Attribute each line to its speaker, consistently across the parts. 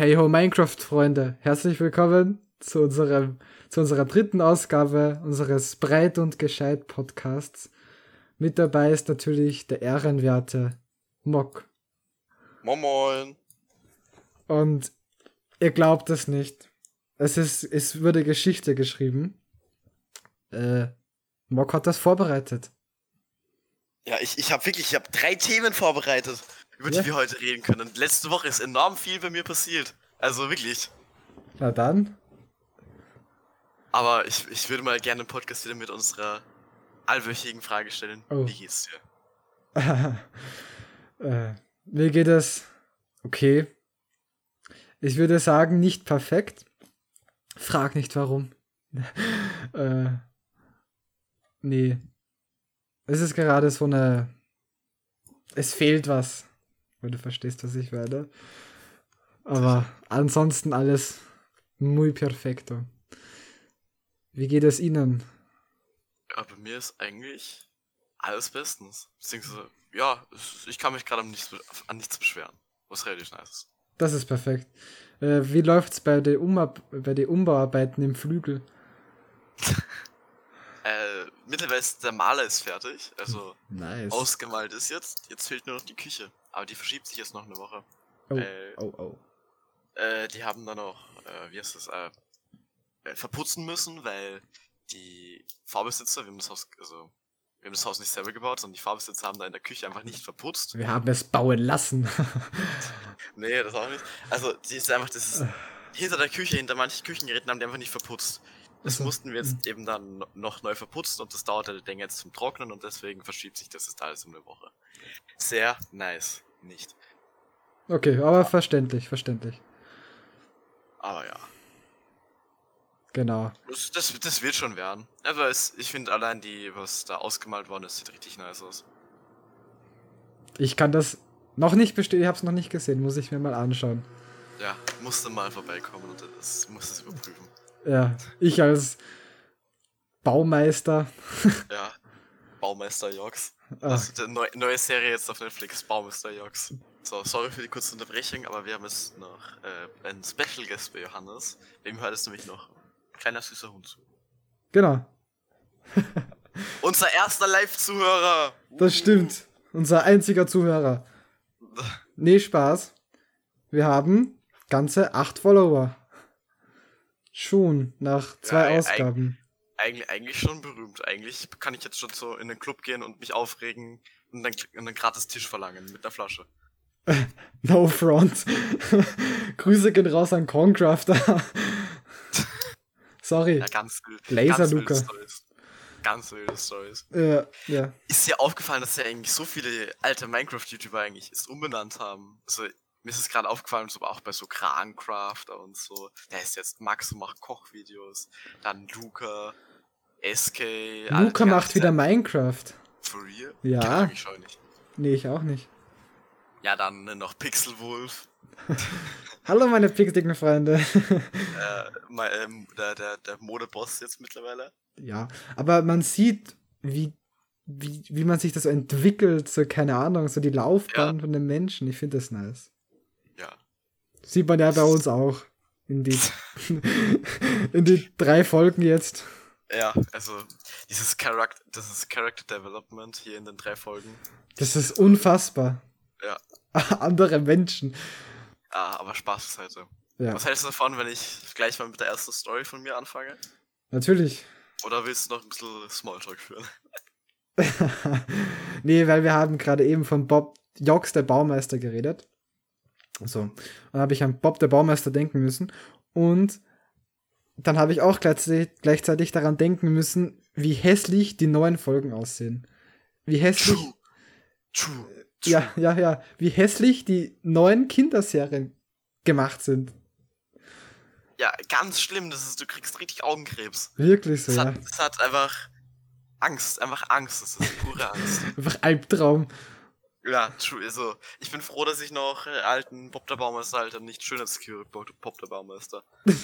Speaker 1: Hey ho Minecraft-Freunde, herzlich willkommen zu, unserem, zu unserer dritten Ausgabe unseres Breit und Gescheit Podcasts. Mit dabei ist natürlich der ehrenwerte Mock.
Speaker 2: Moin Moin.
Speaker 1: Und ihr glaubt es nicht. Es ist, es wurde Geschichte geschrieben. Äh, Mock hat das vorbereitet.
Speaker 2: Ja, ich, ich habe wirklich, ich habe drei Themen vorbereitet, über
Speaker 1: Ja.
Speaker 2: die wir heute reden können. Und letzte Woche ist enorm viel bei mir passiert. Also wirklich.
Speaker 1: Na dann.
Speaker 2: Aber ich, ich würde mal gerne einen Podcast wieder mit unserer allwöchigen Frage stellen.
Speaker 1: Oh.
Speaker 2: Wie geht's dir?
Speaker 1: äh, mir geht es okay. Ich würde sagen, nicht perfekt. Frag nicht warum. äh, nee. Es ist gerade so eine. Es fehlt was. Wenn du verstehst, was ich werde. Aber ansonsten alles muy perfecto. Wie geht es Ihnen?
Speaker 2: Ja, bei mir ist eigentlich alles bestens. Beziehungsweise, ja, es- ich kann mich gerade an nichts, an nichts beschweren. Was relativ nice ist.
Speaker 1: Das ist perfekt. Äh, wie läuft's bei den, Umab bei den Umbauarbeiten im Flügel?
Speaker 2: Äh, mittlerweile ist der Maler ist fertig. Also
Speaker 1: Nice.
Speaker 2: ausgemalt ist jetzt. Jetzt fehlt nur noch die Küche. Aber die verschiebt sich jetzt noch eine Woche.
Speaker 1: oh,
Speaker 2: äh,
Speaker 1: oh, oh.
Speaker 2: Äh, die haben dann noch, äh, wie heißt das, äh, äh, verputzen müssen, weil die Vorbesitzer, wir haben das Haus, also, wir haben das Haus nicht selber gebaut, sondern die Vorbesitzer haben da in der Küche einfach nicht verputzt.
Speaker 1: Wir haben es bauen lassen.
Speaker 2: Nee, das auch nicht. Also, die ist einfach, das ist, hinter der Küche, hinter manchen Küchengeräten haben die einfach nicht verputzt. Das
Speaker 1: Also,
Speaker 2: mussten wir jetzt eben dann no- noch neu verputzen und das dauert halt länger jetzt zum Trocknen und deswegen verschiebt sich das jetzt alles um eine Woche. Sehr nice. Nicht.
Speaker 1: okay, aber verständlich, verständlich.
Speaker 2: Aber ja.
Speaker 1: Genau.
Speaker 2: Das, das, das wird schon werden. Aber es, ich finde allein die, was da ausgemalt worden ist, sieht richtig nice aus.
Speaker 1: Ich kann das noch nicht bestätigen, ich habe es noch nicht gesehen, muss ich mir mal anschauen.
Speaker 2: Ja, musste mal vorbeikommen und das muss es überprüfen.
Speaker 1: Ja, ich als Baumeister.
Speaker 2: Ja. Baumeister Jox.
Speaker 1: Ach,
Speaker 2: Also die neu, neue Serie jetzt auf Netflix, Baumeister Jox. So, sorry für die kurze Unterbrechung, aber wir haben jetzt noch äh, einen Special Guest bei Johannes. Wem hört es nämlich noch? Ein kleiner süßer Hund zu.
Speaker 1: genau,
Speaker 2: Unser erster Live-Zuhörer!
Speaker 1: das stimmt. Unser einziger Zuhörer. Nee, Spaß. Wir haben ganze acht Follower. Schon nach zwei
Speaker 2: Ja,
Speaker 1: Ausgaben.
Speaker 2: Eigentlich, eigentlich schon berühmt. Eigentlich kann ich jetzt schon so in den Club gehen und mich aufregen und dann einen gratis Tisch verlangen mit einer Flasche.
Speaker 1: No front. Grüße gehen raus an Concrafter. Sorry.
Speaker 2: Ja, ganz,
Speaker 1: Laser
Speaker 2: ganz
Speaker 1: Luca.
Speaker 2: Stories. Ganz wilde Stories.
Speaker 1: Ja, ja.
Speaker 2: Ist dir aufgefallen, dass ja eigentlich so viele alte Minecraft-YouTuber eigentlich es umbenannt haben? Also, mir ist es gerade aufgefallen, so auch bei so Krancrafter und so. Da ist jetzt Max und macht Kochvideos. Dann Luca, SK.
Speaker 1: Luca macht wieder Minecraft.
Speaker 2: For real?
Speaker 1: Ja.
Speaker 2: Ich nicht.
Speaker 1: Nee, ich auch nicht.
Speaker 2: Ja, dann äh, noch Pixelwolf.
Speaker 1: Hallo meine pixeligen Freunde.
Speaker 2: Äh, mein, ähm, der, der, der Modeboss jetzt mittlerweile.
Speaker 1: ja, aber man sieht, wie, wie, wie man sich das so entwickelt, so keine Ahnung, so die Laufbahn von den Menschen. Ich finde das nice. Sieht man ja bei uns auch. In die, in die drei Folgen jetzt.
Speaker 2: Ja, also dieses Character, das ist Character Development hier in den drei Folgen.
Speaker 1: Das ist unfassbar.
Speaker 2: Ja.
Speaker 1: Andere Menschen.
Speaker 2: Ah, aber Spaß beiseite.
Speaker 1: Ja,
Speaker 2: Was hältst du davon, wenn ich gleich mal mit der ersten Story von mir anfange?
Speaker 1: natürlich.
Speaker 2: Oder willst du noch ein bisschen Smalltalk führen?
Speaker 1: nee, weil wir haben gerade eben von Bob Jox, der Baumeister, geredet. So. Und dann habe ich an Bob, der Baumeister, denken müssen. Und dann habe ich auch gleichzeitig, gleichzeitig daran denken müssen, wie hässlich die neuen Folgen aussehen. Wie hässlich.
Speaker 2: True. True.
Speaker 1: Ja, ja, ja. Wie hässlich die neuen Kinderserien gemacht sind.
Speaker 2: Ja, ganz schlimm. Das ist, du kriegst richtig Augenkrebs.
Speaker 1: Wirklich so,
Speaker 2: Es
Speaker 1: ja.
Speaker 2: hat, es hat einfach Angst, einfach Angst. Das ist pure Angst.
Speaker 1: Einfach Albtraum.
Speaker 2: Ja, true. Also, ich bin froh, dass ich noch äh, alten Bob der Baumeister halt nicht Schönheitskür Bob Bob der Baumeister.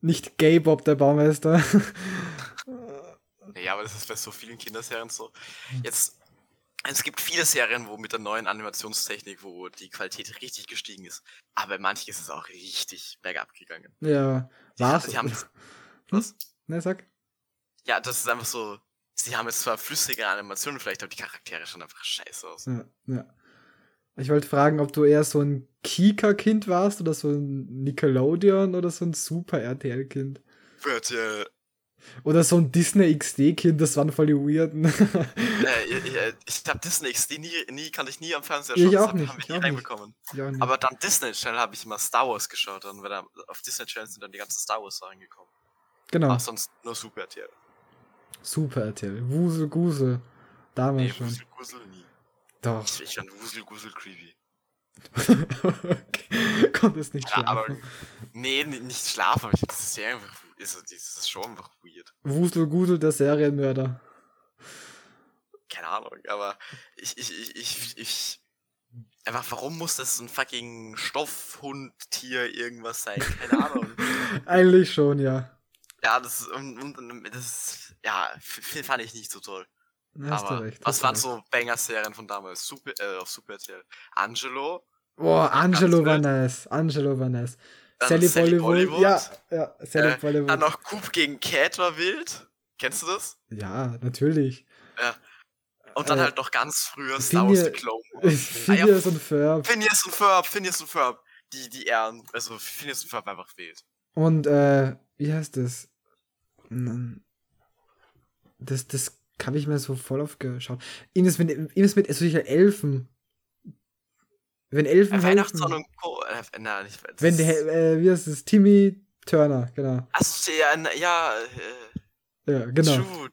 Speaker 1: Nicht gay Bob, der Baumeister.
Speaker 2: Ja, aber das ist bei so vielen Kinderserien so. Jetzt Es gibt viele Serien, wo mit der neuen Animationstechnik, wo die Qualität richtig gestiegen ist. Aber bei manchen ist es auch richtig bergab gegangen.
Speaker 1: Ja, war's.
Speaker 2: sie haben, was?
Speaker 1: Ne, sag.
Speaker 2: Ja, das ist einfach so. Sie haben jetzt zwar flüssige Animationen, vielleicht aber die Charaktere schon einfach scheiße aus.
Speaker 1: Ja, ja. Ich wollte fragen, ob du eher so ein Kika-Kind warst oder so ein Nickelodeon oder so ein Super RTL-Kind.
Speaker 2: Wird ja.
Speaker 1: Oder so ein Disney XD-Kind, das waren voll die Weirden.
Speaker 2: Äh, ich ich, ich hab Disney XD nie, nie, kann ich nie am Fernseher
Speaker 1: Ich
Speaker 2: schauen. das
Speaker 1: auch
Speaker 2: hab-
Speaker 1: nicht,
Speaker 2: Haben
Speaker 1: ich
Speaker 2: wir nie
Speaker 1: nicht.
Speaker 2: reinbekommen. Aber dann Disney Channel habe ich immer Star Wars geschaut. Und wenn da auf Disney Channel sind dann die ganzen Star Wars Sachen gekommen.
Speaker 1: genau,
Speaker 2: Ach, sonst nur Super RTL.
Speaker 1: Super RTL. Wusel, Gusel. Damals
Speaker 2: Nee,
Speaker 1: schon.
Speaker 2: Wusel Gusel nie.
Speaker 1: Doch.
Speaker 2: Ich, ich fand Wusel Gusel creepy.
Speaker 1: okay. Konntest nicht schlafen.
Speaker 2: Ahnung. Nee, n- nicht schlafen, aber ich das ist sehr einfach. Ist, das ist schon einfach weird.
Speaker 1: Wusel, Gusel, der Serienmörder.
Speaker 2: Keine Ahnung, aber ich, ich, ich, ich, ich. Einfach, warum muss das ein fucking Stoffhund, Tier, irgendwas sein? Keine Ahnung.
Speaker 1: Eigentlich schon, ja.
Speaker 2: Ja, das und, das ja, fand ich nicht so toll.
Speaker 1: Hast
Speaker 2: aber
Speaker 1: du recht.
Speaker 2: was waren
Speaker 1: recht.
Speaker 2: so Banger-Serien von damals? Super, äh, auf Super RTL. Angelo,
Speaker 1: Boah, Angelo war nice. Angelo war nice.
Speaker 2: Dann
Speaker 1: Sally,
Speaker 2: Sally
Speaker 1: Bollywood.
Speaker 2: Bollywood.
Speaker 1: Ja, ja, Sally
Speaker 2: Äh,
Speaker 1: Bollywood.
Speaker 2: dann noch Coop gegen Cat war wild. Kennst du das?
Speaker 1: Ja, natürlich.
Speaker 2: Und dann
Speaker 1: Äh,
Speaker 2: halt noch ganz früher Star Wars The Clone Wars.
Speaker 1: Phineas und Ferb.
Speaker 2: Phineas und Ferb, Phineas und Ferb. Die, die Ehren, also Phineas und Ferb einfach wild.
Speaker 1: Und, äh, wie heißt das? Das, das habe ich mir so voll aufgeschaut. Irgendwas mit, irgendwas mit solcher Elfen. Wenn Elfen
Speaker 2: Äh. Weihnachtssonne und Co. Äh, nein, nicht
Speaker 1: Wenn der,
Speaker 2: ist-
Speaker 1: äh, wie heißt das? Timmy Turner, genau.
Speaker 2: Achso, ja, na- ja, äh,
Speaker 1: Ja, genau.
Speaker 2: True.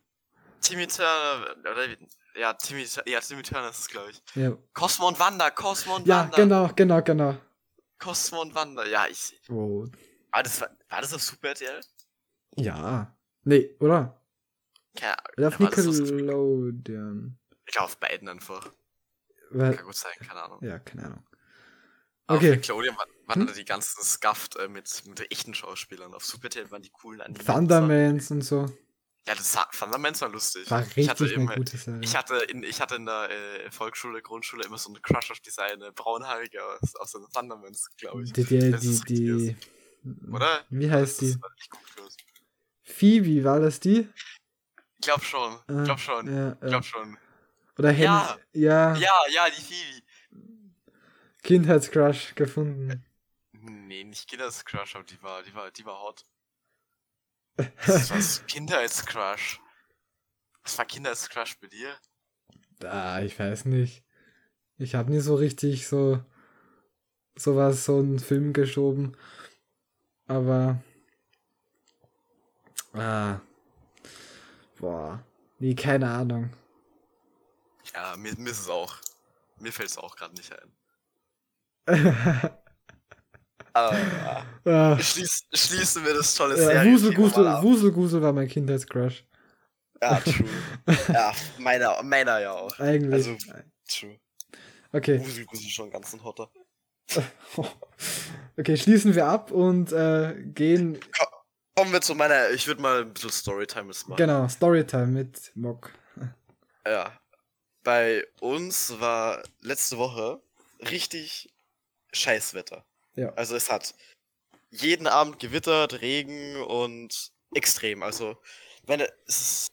Speaker 2: Timmy Turner, oder, ja, Timmy, ja, Timmy Turner ist es, glaube ich.
Speaker 1: Ja,
Speaker 2: Cosmo und Wanda, Cosmo und
Speaker 1: ja
Speaker 2: Wanda.
Speaker 1: genau, genau, genau.
Speaker 2: Cosmo und Wanda, ja, ich,
Speaker 1: Oh,
Speaker 2: war das, war, war das auf Super RTL?
Speaker 1: ja. Nee, oder?
Speaker 2: Keine
Speaker 1: Oder auf
Speaker 2: Ahnung. das auf
Speaker 1: Nickelodeon.
Speaker 2: Ich glaube auf beiden einfach.
Speaker 1: Weil,
Speaker 2: Kann gut sein, keine Ahnung.
Speaker 1: ja, keine Ahnung.
Speaker 2: Auf
Speaker 1: Okay.
Speaker 2: Nickelodeon waren, waren
Speaker 1: Hm?
Speaker 2: die ganzen Scuffed äh, mit, mit echten Schauspielern. Auf Super waren die coolen Animationen.
Speaker 1: Thundermans und so.
Speaker 2: Ja, das Thundermans war lustig.
Speaker 1: War
Speaker 2: ich hatte
Speaker 1: richtig eine
Speaker 2: immer,
Speaker 1: gute Serie.
Speaker 2: Ich hatte in, ich hatte in der äh, Volksschule, Grundschule immer so eine Crush auf die Seine, braunhaarige aus, aus den Thundermans, glaube ich.
Speaker 1: Die, die, die,
Speaker 2: ist richtig
Speaker 1: die,
Speaker 2: Oder?
Speaker 1: Wie heißt
Speaker 2: das
Speaker 1: die? Phoebe, war das die?
Speaker 2: Ich glaub schon, ich
Speaker 1: Ah,
Speaker 2: glaub schon,
Speaker 1: Ja,
Speaker 2: ich
Speaker 1: ja.
Speaker 2: glaub schon.
Speaker 1: Oder Hen
Speaker 2: Ja.
Speaker 1: ja.
Speaker 2: Ja, ja, die Phoebe.
Speaker 1: Kindheitscrush gefunden.
Speaker 2: Nee, nicht Kindheitscrush, aber die war, die war, die war hot. Das war Kindheitscrush. Was war Kindheitscrush bei dir?
Speaker 1: Ah, ich weiß nicht. Ich habe nie so richtig so sowas, so einen Film geschoben. Aber. Ah. Boah. Nee, keine Ahnung.
Speaker 2: Ja, mir, mir ist es auch. Mir fällt es auch gerade nicht ein. Aber ja.
Speaker 1: ah,
Speaker 2: Schließ, schließen wir das tolle
Speaker 1: ja,
Speaker 2: Serie.
Speaker 1: Wusel, Gusel, Wusel, Gusel war mein Kindheitscrush.
Speaker 2: Ja, true. ja, meiner, meiner ja auch.
Speaker 1: Eigentlich.
Speaker 2: Also, true.
Speaker 1: okay.
Speaker 2: Wusel, Wusel schon ganz ein Hotter.
Speaker 1: Okay, schließen wir ab und äh, gehen.
Speaker 2: Kommen wir zu meiner, ich würde mal ein bisschen Storytime machen.
Speaker 1: Genau, Storytime mit Mock.
Speaker 2: Ja. Bei uns war letzte Woche richtig Scheißwetter.
Speaker 1: Ja.
Speaker 2: Also es hat jeden Abend gewittert, Regen und extrem. Also, wenn es ist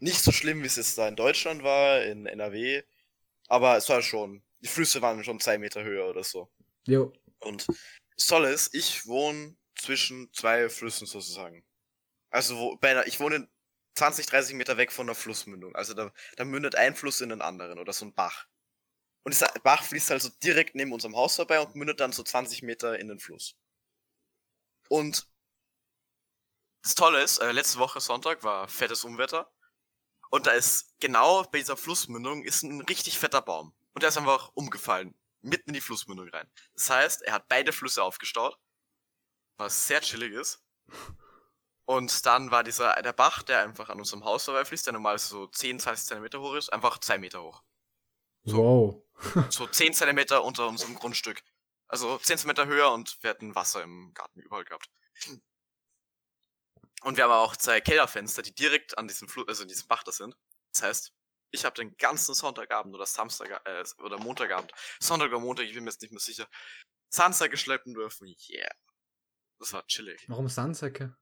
Speaker 2: nicht so schlimm, wie es jetzt da in Deutschland war, in NRW, aber es war schon, die Flüsse waren schon zwei Meter höher oder so.
Speaker 1: Jo.
Speaker 2: Und das Tolle ist, ich wohne zwischen zwei Flüssen sozusagen. Also wo, bei einer, ich wohne 20, 30 Meter weg von der Flussmündung. Also da, da mündet ein Fluss in den anderen oder so ein Bach. Und dieser Bach fließt also direkt neben unserem Haus vorbei und mündet dann so 20 Meter in den Fluss. Und das Tolle ist, äh, letzte Woche Sonntag war fettes Unwetter. Und da ist genau bei dieser Flussmündung ist ein richtig fetter Baum. Und der ist einfach umgefallen. Mitten in die Flussmündung rein. Das heißt, er hat beide Flüsse aufgestaut. Was sehr chillig ist. Und dann war dieser, der Bach, der einfach an unserem Haus vorbeifließt, der normal so 10, 20 Zentimeter hoch ist, einfach 2 Meter hoch.
Speaker 1: Wow.
Speaker 2: So 10 Zentimeter unter unserem Grundstück. Also 10 Zentimeter höher und wir hatten Wasser im Garten überall gehabt. Und wir haben auch zwei Kellerfenster, die direkt an diesem Flu also in diesem Bach da sind. Das heißt, Ich habe den ganzen Sonntagabend oder Samstag äh, oder Montagabend, Sonntag oder Montag, ich bin mir jetzt nicht mehr sicher, Sandsäcke schleppen dürfen. Yeah. Das war chillig.
Speaker 1: Warum Sandsäcke?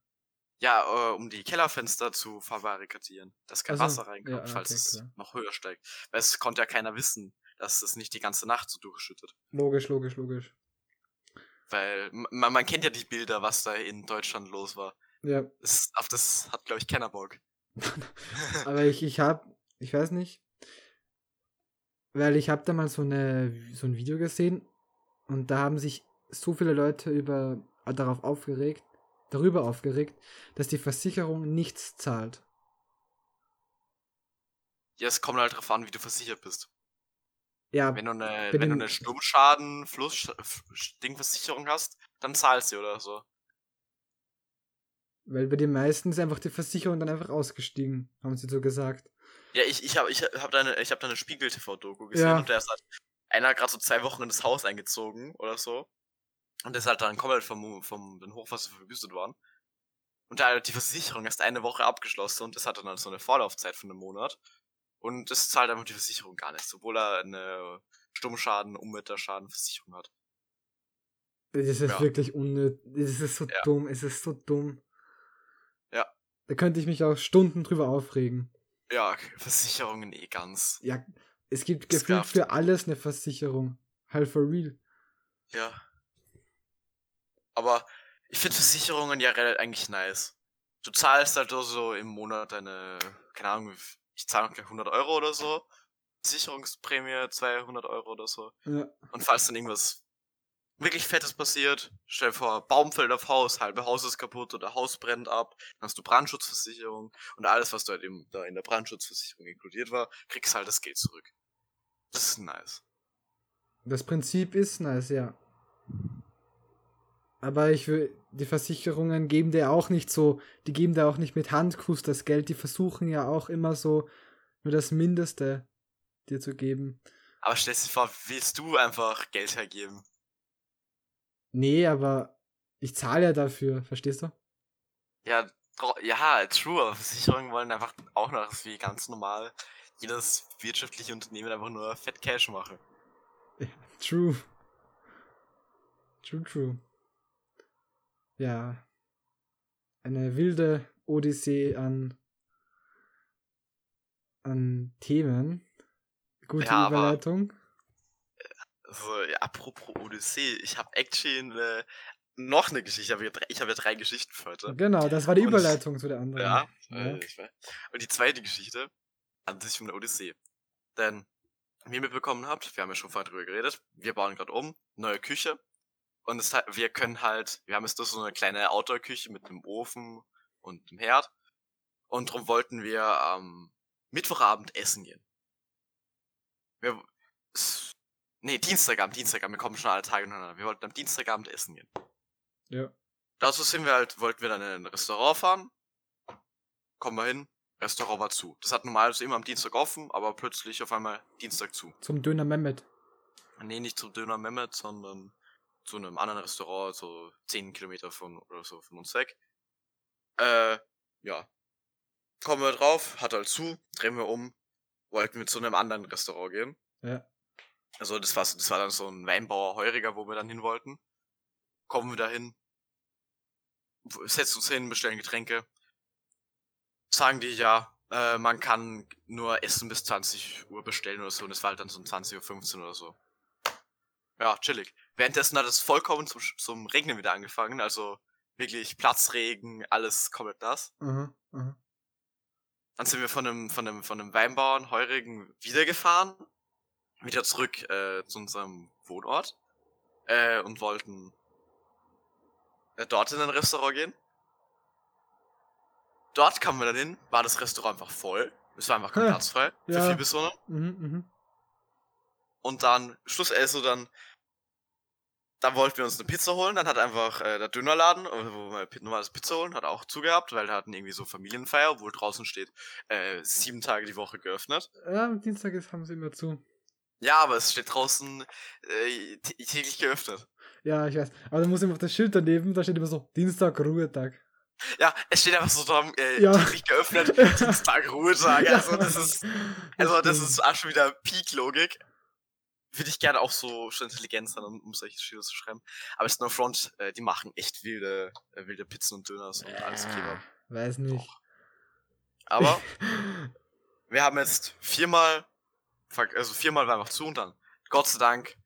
Speaker 2: Ja, äh, um die Kellerfenster zu verbarrikadieren, dass kein
Speaker 1: Also,
Speaker 2: Wasser reinkommt,
Speaker 1: ja,
Speaker 2: falls
Speaker 1: okay,
Speaker 2: es
Speaker 1: klar.
Speaker 2: noch höher steigt. Weil es konnte ja keiner wissen, dass es nicht die ganze Nacht so durchschüttet.
Speaker 1: Logisch, logisch, logisch.
Speaker 2: Weil man, man kennt ja die Bilder, was da in Deutschland los war.
Speaker 1: Ja,
Speaker 2: Das, auf das hat, glaube ich, keiner Bock.
Speaker 1: aber ich, ich hab, ich weiß nicht, weil ich habe da mal so, eine, so ein Video gesehen und da haben sich so viele Leute über, darauf aufgeregt, darüber aufgeregt, dass die Versicherung nichts zahlt.
Speaker 2: Ja, es kommt halt drauf an, wie du versichert bist.
Speaker 1: Ja,
Speaker 2: Wenn du eine, wenn du eine Sturmschaden, Fluss, Dingversicherung hast, dann zahlst du oder so.
Speaker 1: weil bei den meisten ist einfach die Versicherung dann einfach ausgestiegen, haben sie so gesagt.
Speaker 2: Ja, ich, ich habe ich hab da eine, hab da eine Spiegel-TV-Doku gesehen
Speaker 1: Ja.
Speaker 2: und der ist halt, einer gerade so zwei Wochen in das Haus eingezogen oder so. Und der ist halt dann komplett vom, vom den Hochwasser verwüstet worden. Und da die Versicherung erst eine Woche abgeschlossen und das hat dann halt so eine Vorlaufzeit von einem Monat. Und das zahlt einfach die Versicherung gar nicht, obwohl er eine Sturmschaden, Unwetterschadenversicherung hat.
Speaker 1: Das ist
Speaker 2: Ja.
Speaker 1: wirklich unnötig. Es ist so
Speaker 2: Ja.
Speaker 1: dumm, es ist so dumm.
Speaker 2: Ja.
Speaker 1: Da könnte ich mich auch Stunden drüber aufregen.
Speaker 2: Ja, Versicherungen eh ganz.
Speaker 1: Ja, es gibt
Speaker 2: Das
Speaker 1: gefühlt für alles eine Versicherung. Halt for real.
Speaker 2: Ja. Aber ich finde Versicherungen ja relativ eigentlich nice. Du zahlst halt so- so im Monat deine, keine Ahnung, ich zahle gleich 100 Euro oder so. Versicherungsprämie 200 Euro oder so.
Speaker 1: Ja.
Speaker 2: Und falls dann irgendwas wirklich Fettes passiert, stell dir vor, Baum fällt auf Haus, halbe Haus ist kaputt oder Haus brennt ab, dann hast du Brandschutzversicherung und alles, was da in der Brandschutzversicherung inkludiert war, kriegst halt das Geld zurück. Das ist nice.
Speaker 1: Das Prinzip ist nice, ja. Aber ich will, die Versicherungen geben dir auch nicht so, die geben dir auch nicht mit Handkuss das Geld, die versuchen ja auch immer so nur das Mindeste dir zu geben.
Speaker 2: Aber stell dir vor, willst du einfach Geld hergeben?
Speaker 1: Nee, aber ich zahle ja dafür, verstehst du?
Speaker 2: Ja, ja, true, aber Versicherungen wollen einfach auch noch wie ganz normal jedes wirtschaftliche Unternehmen einfach nur Fett Cash machen.
Speaker 1: True. True, true. Ja. Eine wilde Odyssee an, an Themen. Gute
Speaker 2: Ja,
Speaker 1: Überleitung.
Speaker 2: Also, ja, apropos Odyssee, ich habe actually äh, noch eine Geschichte, ich habe ja, drei- ich hab ja drei Geschichten für heute.
Speaker 1: Genau, das war die
Speaker 2: Und-
Speaker 1: Überleitung zu der anderen.
Speaker 2: Ja,
Speaker 1: Ja.
Speaker 2: ich weiß. Und die zweite Geschichte handelt sich um eine Odyssee. Denn, wie ihr mitbekommen habt, wir haben ja schon vorher drüber geredet, wir bauen gerade um, neue Küche. Und es, wir können halt, wir haben jetzt so eine kleine Outdoor-Küche mit einem Ofen und einem Herd. Und darum wollten wir am Mittwochabend essen gehen. Wir, nee, Dienstagabend, Dienstagabend, wir kommen schon alle Tage hintereinander. Wir wollten am Dienstagabend essen gehen.
Speaker 1: ja.
Speaker 2: Dazu sind wir halt, wollten wir dann in ein Restaurant fahren. Kommen wir hin, Restaurant war zu. Das hat normalerweise immer am Dienstag offen, aber plötzlich auf einmal Dienstag zu.
Speaker 1: Zum Döner Mehmet.
Speaker 2: Nee, nicht zum Döner Mehmet, sondern zu einem anderen Restaurant, so 10 Kilometer von oder so von uns weg. Äh, ja. Kommen wir drauf, hat halt zu, drehen wir um, wollten wir zu einem anderen Restaurant gehen.
Speaker 1: Ja.
Speaker 2: Also das war, das war dann so ein Weinbauer Heuriger, wo wir dann hin wollten. Kommen wir da hin, setzen uns hin, bestellen Getränke. Sagen die, ja, äh, man kann nur Essen bis 20 Uhr bestellen oder so. Und es war halt dann so um 20.15 Uhr oder so. Ja, chillig. Währenddessen hat es vollkommen zum, zum Regnen wieder angefangen. Also wirklich Platzregen, alles komplett nass.
Speaker 1: Aha, aha.
Speaker 2: Dann sind wir von einem, von einem, von einem Weinbauern, Heurigen, wiedergefahren. Wieder zurück äh, zu unserem Wohnort. Äh, und wollten äh, dort in ein Restaurant gehen. Dort kamen wir dann hin, war das Restaurant einfach voll. Es war einfach kein Platz frei für
Speaker 1: ja.
Speaker 2: vier Personen.
Speaker 1: Mhm, mhm.
Speaker 2: Und dann, Schluss, also dann, dann wollten wir uns eine Pizza holen. Dann hat einfach äh, der Dönerladen, äh, wo wir normales Pizza holen, hat auch zugehabt, weil da hatten irgendwie so Familienfeier, obwohl draußen steht, äh, sieben Tage die Woche geöffnet.
Speaker 1: Ja, am Dienstag ist, haben sie immer zu.
Speaker 2: Ja, aber es steht draußen äh, tä- täglich geöffnet.
Speaker 1: Ja, ich weiß. Aber da muss immer auf das Schild daneben, da steht immer so Dienstag, Ruhetag.
Speaker 2: Ja, es steht einfach so da, äh,
Speaker 1: Ja.
Speaker 2: täglich geöffnet, Dienstag, Ruhetag. Also das ist, also das ist auch schon wieder Peak-Logik. Würde ich gerne auch so schon intelligent sein, um, um solche Schilder zu schreiben. Aber Snow Front, äh, die machen echt wilde, äh, wilde Pizzen und Döners und alles Kebab.
Speaker 1: Äh, Weiß nicht.
Speaker 2: Aber wir haben jetzt viermal, also viermal war noch zu und dann, Gott sei Dank,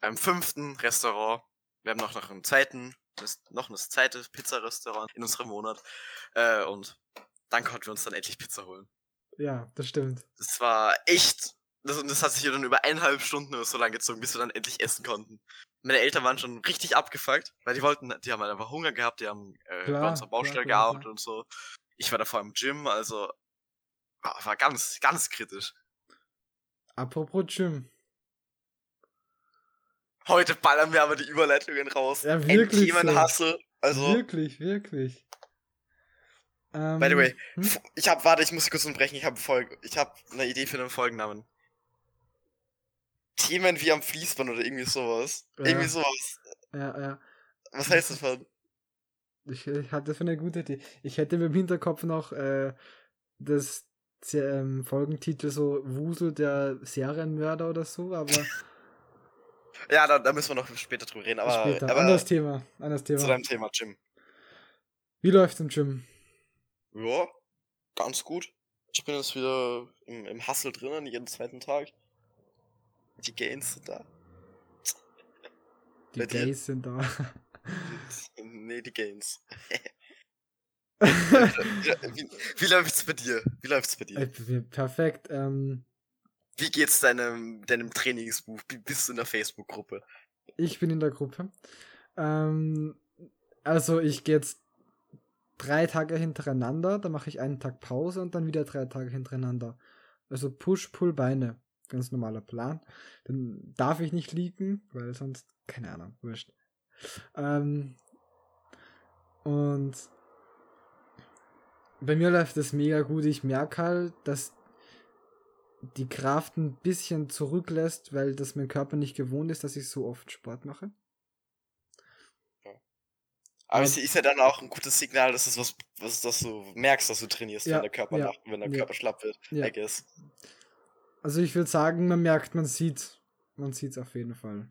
Speaker 2: beim fünften Restaurant, wir haben noch, noch einen zweiten, noch ein zweites Pizzarestaurant in unserem Monat, äh, und dann konnten wir uns dann endlich Pizza holen.
Speaker 1: Ja, das stimmt.
Speaker 2: Das war echt, das, und das hat sich ja dann über eineinhalb Stunden oder so lang gezogen, bis wir dann endlich essen konnten. Meine Eltern waren schon richtig abgefuckt, weil die wollten, die haben halt einfach Hunger gehabt, die haben äh,
Speaker 1: Klar,
Speaker 2: bei unserer
Speaker 1: klar,
Speaker 2: Baustelle
Speaker 1: klar,
Speaker 2: gearbeitet und so. Ich war davor im Gym, also war, war ganz, ganz kritisch.
Speaker 1: Apropos Gym.
Speaker 2: Heute ballern wir aber die Überleitungen raus.
Speaker 1: Ja, wirklich.
Speaker 2: Themenhassel. Also,
Speaker 1: Wirklich, wirklich. Ähm,
Speaker 2: by the way,
Speaker 1: hm?
Speaker 2: ich hab, warte, ich muss kurz unterbrechen, ich habe Folge, ich habe eine Idee für einen Folgennamen. Themen wie am Fließband oder irgendwie sowas.
Speaker 1: Ja.
Speaker 2: Irgendwie sowas.
Speaker 1: Ja, ja.
Speaker 2: Was heißt das von?
Speaker 1: Ich, ich hatte für eine gute Idee. Ich hätte mir im Hinterkopf noch äh, das ähm, Folgentitel so Wusel der Serienmörder oder so, aber
Speaker 2: Ja, da, da müssen wir noch später drüber reden, aber,
Speaker 1: später.
Speaker 2: aber
Speaker 1: anderes Thema. Anderes
Speaker 2: zu
Speaker 1: Thema.
Speaker 2: deinem Thema, Jim.
Speaker 1: Wie läuft's im Gym?
Speaker 2: Ja, ganz gut. Ich bin jetzt wieder im, im Hustle drinnen, jeden zweiten Tag. Die Gains sind da.
Speaker 1: Die
Speaker 2: Bei dir?
Speaker 1: Gays sind da.
Speaker 2: Nee, die Gains. wie, wie läuft's bei dir? Wie läuft's bei dir?
Speaker 1: Äh, Perfekt. Ähm,
Speaker 2: Wie geht's deinem, deinem Trainingsbuch? Bist du in der Facebook-Gruppe?
Speaker 1: ich bin in der Gruppe. Ähm, also ich gehe jetzt drei Tage hintereinander, dann mache ich einen Tag Pause und dann wieder drei Tage hintereinander. Also Push, Pull, Beine. Ganz normaler Plan. Dann darf ich nicht liegen, weil sonst, keine Ahnung, wurscht. Ähm, und bei mir läuft es mega gut. Ich merke halt, dass die Kraft ein bisschen zurücklässt, weil das mein Körper nicht gewohnt ist, dass ich so oft Sport mache.
Speaker 2: Aber es ist ja dann auch ein gutes Signal, dass es was, was dass du merkst, dass du trainierst,
Speaker 1: Ja,
Speaker 2: wenn der Körper
Speaker 1: ja,
Speaker 2: nach, wenn der
Speaker 1: ja.
Speaker 2: Körper schlapp wird.
Speaker 1: Ja.
Speaker 2: I guess.
Speaker 1: Also ich würde sagen, man merkt, man sieht, man sieht es auf jeden Fall.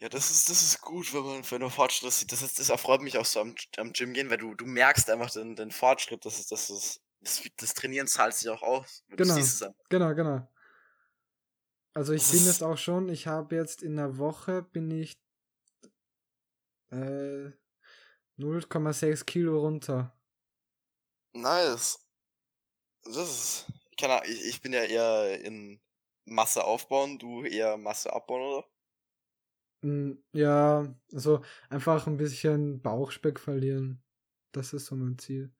Speaker 2: Ja, das ist, das ist gut, wenn man, wenn du Fortschritt sieht. Das, ist, das erfreut mich auch so am, am Gym gehen, weil du, du merkst einfach den, den Fortschritt, dass es, dass es, das, das Trainieren zahlt sich auch aus.
Speaker 1: Genau. Genau, genau. Also ich
Speaker 2: Das
Speaker 1: bin
Speaker 2: ist-
Speaker 1: jetzt auch schon, ich habe jetzt in der Woche bin ich äh, 0,6 Kilo runter.
Speaker 2: Nice. Das ist, keine Ahnung, ich, ich bin ja eher in Masse aufbauen, du eher Masse abbauen, oder?
Speaker 1: Mm, Ja, also einfach ein bisschen Bauchspeck verlieren. Das ist so mein Ziel.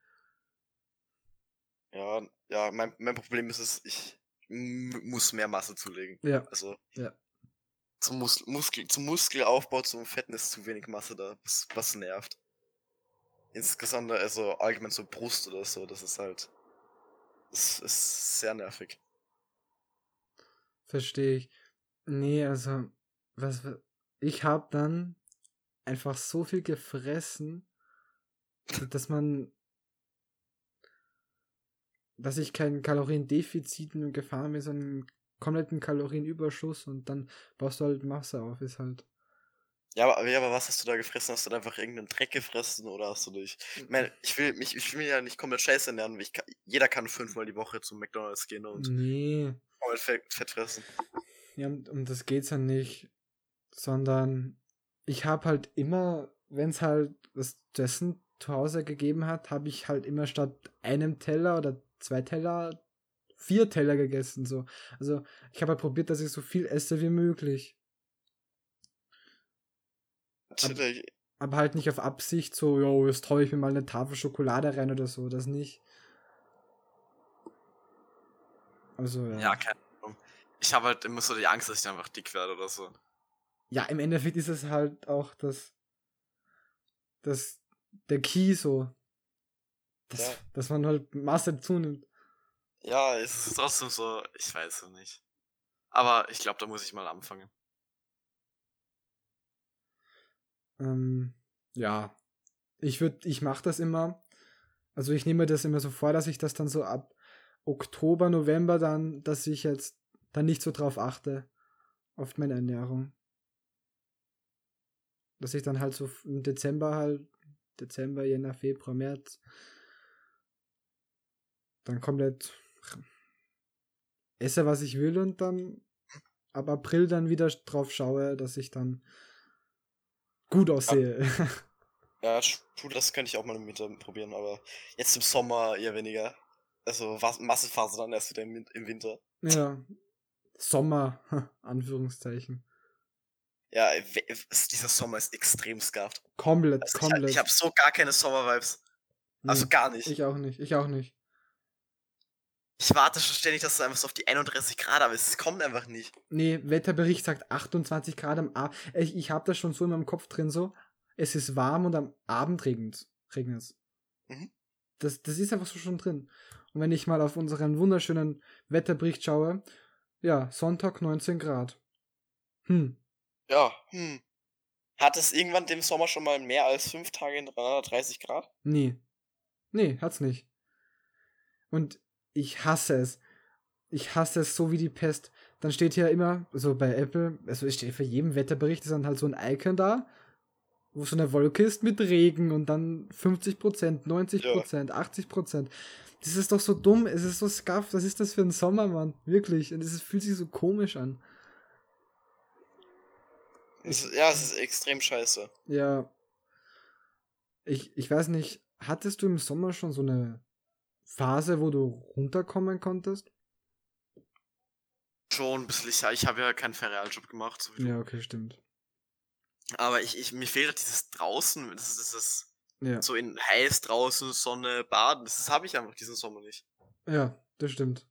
Speaker 2: Ja, ja, mein, mein Problem ist es, ich muss mehr Masse zulegen.
Speaker 1: Ja,
Speaker 2: Also,
Speaker 1: Ja.
Speaker 2: zum, Mus Muskel zum Muskelaufbau, zum Fetten ist zu wenig Masse da, was, was nervt. Insgesamt, also allgemein so Brust oder so, das ist halt, das ist sehr nervig.
Speaker 1: verstehe ich. Nee, also was wa- ich habe dann einfach so viel gefressen, dass man dass ich kein Kaloriendefizit in Gefahr bin, sondern einen kompletten Kalorienüberschuss und dann baust du halt Masse auf, ist halt.
Speaker 2: Ja aber, ja, aber was hast du da gefressen? Hast du da einfach irgendeinen Dreck gefressen oder hast du dich. Ich meine, ich will mich, ich will mich ja nicht komplett scheiße ernähren, weil ich kann, jeder kann fünfmal die Woche zum McDonalds gehen und
Speaker 1: Nee,
Speaker 2: komplett Fett, Fett fressen.
Speaker 1: ja, um, das geht's ja nicht, sondern ich habe halt immer, wenn es halt was zu essen zu Hause gegeben hat, habe ich halt immer statt einem Teller oder zwei Teller vier Teller gegessen so. Also ich habe halt probiert, dass ich so viel esse wie möglich,
Speaker 2: Natürlich.
Speaker 1: aber halt nicht auf Absicht so, jo, jetzt traue ich mir mal eine Tafel Schokolade rein oder so, das nicht. Also ja.
Speaker 2: Ja, keine Ahnung. Ich habe halt immer so die Angst, dass ich einfach dick werde oder so.
Speaker 1: ja, im Endeffekt ist es halt auch das, das der Key so, dass,
Speaker 2: Ja.
Speaker 1: dass man halt Masse zunimmt.
Speaker 2: Ja, es ist trotzdem so, ich weiß es nicht. Aber ich glaube, da muss ich mal anfangen.
Speaker 1: Ähm, ja, ich würde, ich mache das immer. Also ich nehme das immer so vor, dass ich das dann so ab Oktober, November dann, dass ich jetzt dann nicht so drauf achte auf meine Ernährung. Dass ich dann halt so im Dezember halt, Dezember, Jänner, Februar, März, dann komplett esse, was ich will und dann ab April dann wieder drauf schaue, dass ich dann gut aussehe.
Speaker 2: Ja, ja das könnte ich auch mal im Winter probieren, aber jetzt im Sommer eher weniger. Also Massenphase dann erst wieder im Winter.
Speaker 1: Ja. Sommer, Anführungszeichen.
Speaker 2: Ja, dieser Sommer ist extrem scarft.
Speaker 1: Komplett, also komplett.
Speaker 2: Ich, ich habe so gar keine Sommer-Vibes. Also nee, gar nicht.
Speaker 1: Ich auch nicht, ich auch nicht.
Speaker 2: Ich warte schon ständig, dass es einfach so auf die 31 Grad, aber es kommt einfach nicht.
Speaker 1: Nee, Wetterbericht sagt 28 Grad am Abend. Ich, ich habe das schon so in meinem Kopf drin, so. Es ist warm und am Abend regnet es. Mhm. Das, das ist einfach so schon drin. Und wenn ich mal auf unseren wunderschönen Wetterbericht schaue, ja, Sonntag 19 Grad. Hm.
Speaker 2: Ja, hm. Hat es irgendwann dem Sommer schon mal mehr als fünf Tage in 30 Grad?
Speaker 1: Nee. Nee, hat's nicht. Und ich hasse es. Ich hasse es so wie die Pest. Dann steht hier immer, so bei Apple, also es steht für jeden Wetterbericht, ist dann halt so ein Icon da, wo so eine Wolke ist mit Regen und dann 50%, 90%, ja. 80%. Das ist doch so dumm, es ist so scuff, was ist das für ein Sommer, Mann? Wirklich. Und es fühlt sich so komisch an.
Speaker 2: Es, ja, es ist extrem scheiße.
Speaker 1: Ja. Ich, ich weiß nicht, hattest du im Sommer schon so eine Phase, wo du runterkommen konntest?
Speaker 2: Schon ein bisschen, ja. Ich habe ja keinen Ferialjob gemacht.
Speaker 1: So ja, okay, stimmt.
Speaker 2: Aber ich, ich, mir fehlt halt dieses draußen, das, das ist ja. so in heiß draußen, Sonne, Baden. Das, das habe ich einfach diesen Sommer nicht.
Speaker 1: Ja, das stimmt.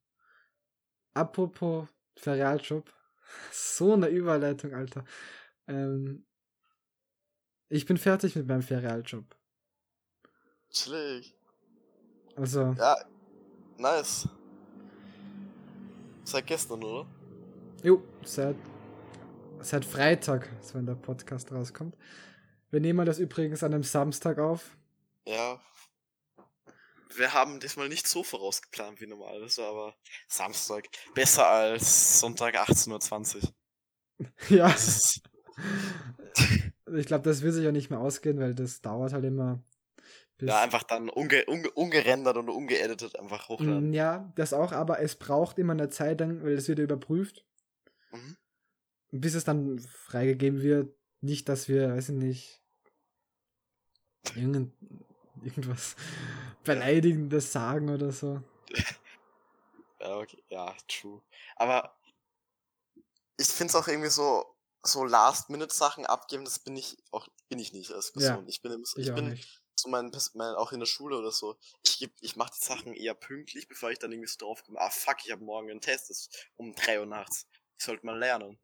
Speaker 1: Apropos Ferialjob. So eine Überleitung, Alter. Ähm, ich bin fertig mit meinem Ferialjob.
Speaker 2: Chillig.
Speaker 1: Also.
Speaker 2: Ja, nice. Seit gestern, oder?
Speaker 1: Jo, seit, seit Freitag, so wenn der Podcast rauskommt. Wir nehmen das übrigens an einem Samstag auf.
Speaker 2: Ja. Wir haben diesmal nicht so vorausgeplant wie normal, war aber Samstag. Besser als Sonntag 18.20 Uhr.
Speaker 1: ja. ich glaube, das will sich ja nicht mehr ausgehen, weil das dauert halt immer
Speaker 2: ja, einfach dann unge unge ungerendert und ungeeditet einfach hochladen.
Speaker 1: Mm, ja, das auch, aber es braucht immer eine Zeit lang, weil es wird überprüft. Mhm. Bis es dann freigegeben wird. Nicht, dass wir, weiß ich nicht, irgend, irgendwas Beleidigendes sagen oder so.
Speaker 2: ja, okay. ja, true. Aber ich finde es auch irgendwie so, so Last-Minute-Sachen abgeben, das bin ich auch, bin ich nicht als Person. Ja, ich bin, ich, ich bin nicht so mein, mein, auch in der Schule oder so, ich, ich mache die Sachen eher pünktlich, bevor ich dann irgendwie so drauf komme, ah fuck, ich habe morgen einen Test, das ist um 3 Uhr nachts. Ich sollte mal lernen.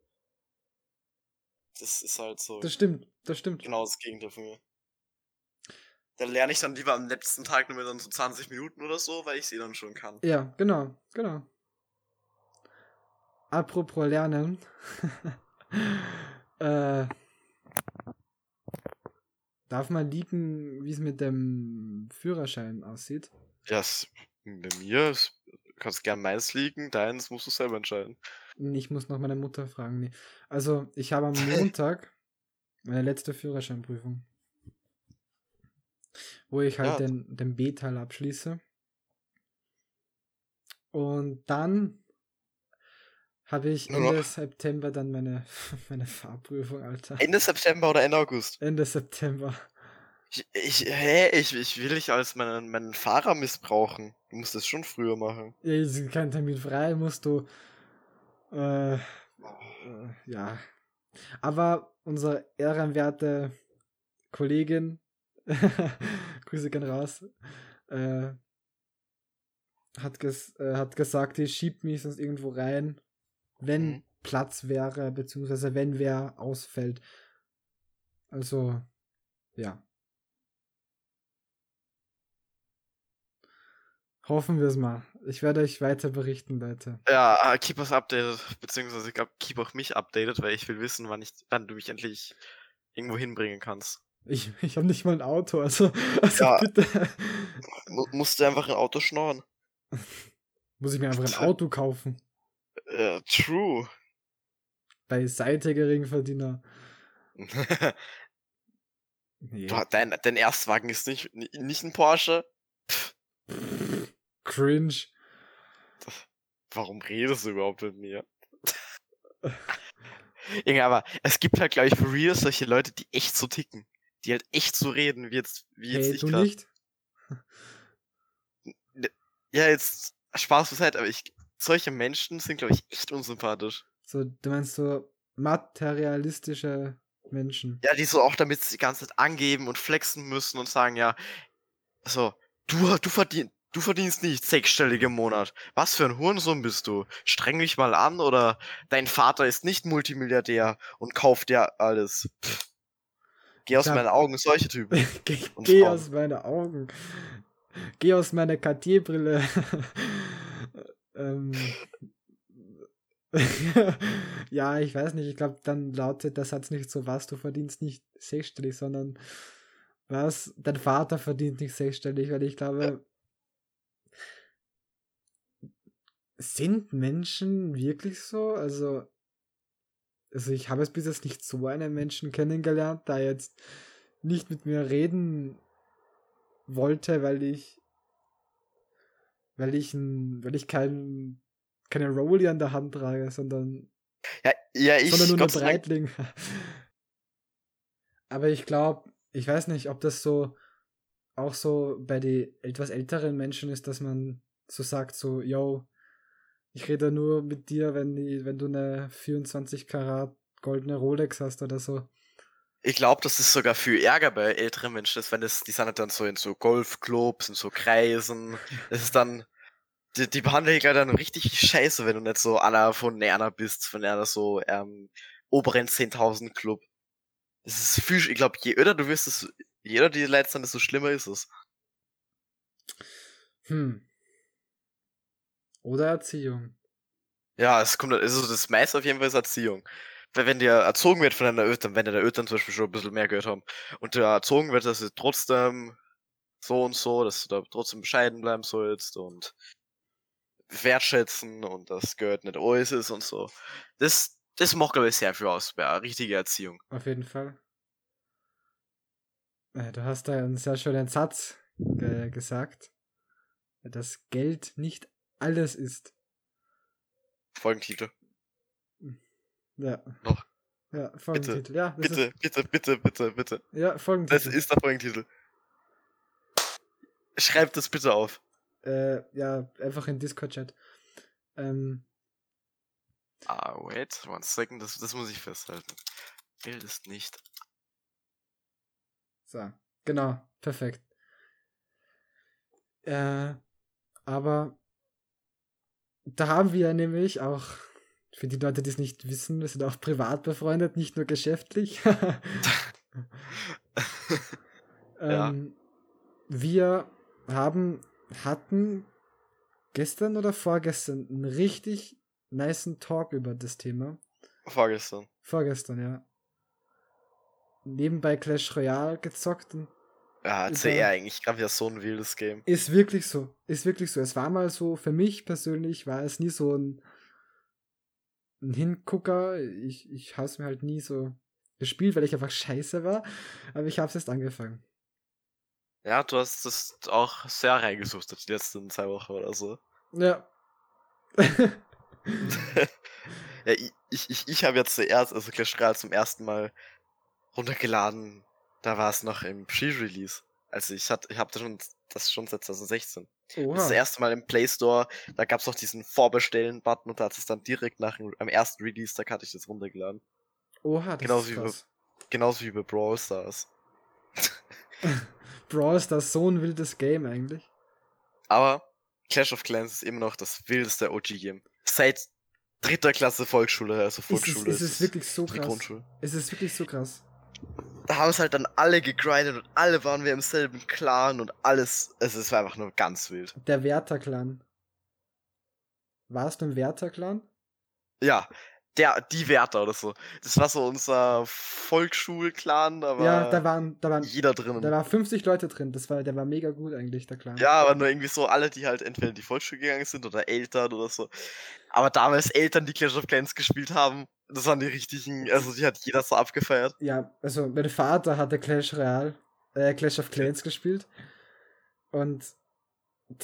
Speaker 2: Das ist halt so.
Speaker 1: Das stimmt, das stimmt.
Speaker 2: Genau das Gegenteil von mir. Dann lerne ich dann lieber am letzten Tag nur dann so 20 Minuten oder so, weil ich sie dann schon kann.
Speaker 1: Ja, genau, genau. Apropos Lernen. äh, Darf man liegen, wie es mit dem Führerschein aussieht?
Speaker 2: Ja, bei mir kannst gern meins liegen, deins musst du selber entscheiden.
Speaker 1: Ich muss noch meine Mutter fragen. Nee. Also, ich habe am Montag meine letzte Führerscheinprüfung. Wo ich halt ja. den, den B-Teil abschließe. Und dann habe ich Ende ja. September dann meine, meine Fahrprüfung, Alter.
Speaker 2: Ende September oder Ende August?
Speaker 1: Ende September.
Speaker 2: Ich, ich, hä, ich, ich will dich als meinen, meinen Fahrer missbrauchen. Du musst das schon früher machen.
Speaker 1: Ja, ist kein Termin frei, musst du. Äh, äh, ja. Aber unsere ehrenwerte Kollegin, Grüße gehen raus, äh, hat, ges äh, hat gesagt, die schiebt mich sonst irgendwo rein wenn mhm. Platz wäre, beziehungsweise wenn wer ausfällt. Also, ja. Hoffen wir es mal. Ich werde euch weiter berichten, Leute.
Speaker 2: Ja, äh, keep us updated, beziehungsweise ich glaube, keep auch mich updated, weil ich will wissen, wann ich, wann du mich endlich irgendwo hinbringen kannst.
Speaker 1: Ich, ich habe nicht mal ein Auto, also, also
Speaker 2: Ja.
Speaker 1: bitte.
Speaker 2: Mu musst du einfach ein Auto schnorren.
Speaker 1: Muss ich mir einfach ein Auto kaufen.
Speaker 2: Äh, true.
Speaker 1: Beiseite Geringverdiener. Nee.
Speaker 2: Du, dein, dein Erstwagen ist nicht, ni- nicht ein Porsche.
Speaker 1: Cringe.
Speaker 2: Warum redest du überhaupt mit mir? Junge, aber es gibt halt, glaube ich, for real solche Leute, die echt so ticken. Die halt echt so reden, wie jetzt, wie jetzt
Speaker 1: Hey,
Speaker 2: ich
Speaker 1: du
Speaker 2: grad.
Speaker 1: nicht?
Speaker 2: Ja, jetzt Spaß beiseite, aber ich, solche Menschen sind, glaube ich, echt unsympathisch.
Speaker 1: So, du meinst so materialistische Menschen.
Speaker 2: Ja, die so auch damit die ganze Zeit angeben und flexen müssen und sagen, ja, so, du, du verdienst, du verdienst nicht sechsstellig im Monat. Was für ein Hurensohn bist du? Streng dich mal an oder dein Vater ist nicht Multimilliardär und kauft dir alles. Pff. Geh aus
Speaker 1: hab-
Speaker 2: meinen Augen, solche Typen.
Speaker 1: Geh, geh aus meinen Augen. Geh aus meiner Cartier-Brille. ähm. ja, ich weiß nicht. Ich glaube, dann lautet der Satz nicht so, was, du verdienst nicht sechsstellig, sondern was, dein Vater verdient nicht sechsstellig, weil ich glaube, sind Menschen wirklich so? Also, also ich habe es bis jetzt nicht so einen Menschen kennengelernt, der jetzt nicht mit mir reden wollte, weil ich weil ich ein, weil ich kein, keine Rolli an der Hand trage, sondern,
Speaker 2: Ja, ja ich,
Speaker 1: sondern nur eine
Speaker 2: Dank,
Speaker 1: Breitling. Aber ich glaube, ich weiß nicht, ob das so auch so bei den etwas älteren Menschen ist, dass man so sagt, so, yo, ich rede nur mit dir, wenn, die, wenn du eine 24 Karat goldene Rolex hast oder so.
Speaker 2: Ich glaube, das ist sogar viel Ärger bei älteren Menschen, ist, wenn das, die sind halt dann so in so Golfclubs, in so Kreisen. Das ist dann, die, die behandeln dich dann richtig scheiße, wenn du nicht so einer von Nerner bist, von einer so ähm, oberen 10.000 Club. Das ist viel, ich glaube, je öder du wirst, desto- je öder die Leute sind, desto schlimmer ist es.
Speaker 1: Hm. Oder Erziehung.
Speaker 2: Ja, es kommt, also das meiste auf jeden Fall ist Erziehung. Weil wenn dir erzogen wird von deiner Eltern, wenn deine Eltern zum Beispiel schon ein bisschen mehr Geld haben und dir erzogen wird, dass du trotzdem so und so, dass du da trotzdem bescheiden bleiben sollst und wertschätzen und das Geld nicht alles ist und so. Das, das macht, glaube ich, sehr viel aus bei einer richtigen Erziehung.
Speaker 1: Auf jeden Fall. Äh, Du hast da einen sehr schönen Satz ge gesagt, dass Geld nicht alles ist.
Speaker 2: Folgentitel.
Speaker 1: Ja.
Speaker 2: Noch.
Speaker 1: Ja, Folgentitel. Ja, das
Speaker 2: Bitte, bitte, bitte, bitte, bitte.
Speaker 1: Ist, ja,
Speaker 2: Das
Speaker 1: Folgentitel.
Speaker 2: ist der Folgentitel. Schreibt das bitte auf.
Speaker 1: Äh, ja, einfach in Discord-Chat. Ähm,
Speaker 2: Ah, wait, one second, das, das muss ich festhalten. Geld ist nicht
Speaker 1: so, genau, perfekt. Äh, aber da haben wir nämlich auch, für die Leute, die es nicht wissen, wir sind auch privat befreundet, nicht nur geschäftlich.
Speaker 2: Ja.
Speaker 1: ähm, wir haben, hatten gestern oder vorgestern einen richtig nicen Talk über das Thema.
Speaker 2: Vorgestern.
Speaker 1: Vorgestern, ja. Nebenbei Clash Royale gezockt und
Speaker 2: Ja, CR eigentlich gerade wieder so ein wildes Game.
Speaker 1: ist wirklich so. Ist wirklich so. Es war mal so, für mich persönlich war es nie so ein, ein Hingucker. Ich, ich habe es mir halt nie so gespielt, weil ich einfach scheiße war. Aber ich habe es erst angefangen.
Speaker 2: Ja, du hast das auch sehr reingesucht die letzten zwei Wochen oder so.
Speaker 1: Ja.
Speaker 2: ja, ich, ich, ich, habe jetzt zuerst, also Clash Royale zum ersten Mal runtergeladen. Da war es noch im Pre-Release. Also ich ich habe das schon, das schon seit 2016. Das
Speaker 1: Oha.
Speaker 2: erste Mal im Play Store, da gab es noch diesen Vorbestellen-Button und da hat es dann direkt nach dem am ersten Release, da hatte ich das runtergeladen.
Speaker 1: Oha, das
Speaker 2: Genauso
Speaker 1: ist
Speaker 2: wie
Speaker 1: krass.
Speaker 2: Genauso wie bei Brawl Stars.
Speaker 1: Brawl ist das so ein wildes Game eigentlich.
Speaker 2: Aber Clash of Clans ist immer noch das wildeste OG-Game. Seit dritter Klasse Volksschule, also
Speaker 1: Ist es,
Speaker 2: Volksschule.
Speaker 1: ist es wirklich so krass?
Speaker 2: Grundschule.
Speaker 1: Es ist wirklich so krass.
Speaker 2: Da haben es halt dann alle gegrindet und alle waren wir im selben Clan und alles. Es war einfach nur ganz wild.
Speaker 1: Der Werther-Clan. Warst du im Werther-Clan?
Speaker 2: Ja, der, die Wärter oder so. Das war so unser Volksschulclan, da war
Speaker 1: ja, da waren, da waren,
Speaker 2: jeder drin.
Speaker 1: da waren 50 Leute drin. Das war, der war mega gut eigentlich, der Clan.
Speaker 2: Ja, aber nur irgendwie so alle, die halt entweder in die Volksschule gegangen sind oder Eltern oder so. Aber damals Eltern, die Clash of Clans gespielt haben, das waren die richtigen, also die hat jeder so abgefeiert.
Speaker 1: Ja, also mein Vater hatte Clash Royale, äh, Clash of Clans gespielt. Und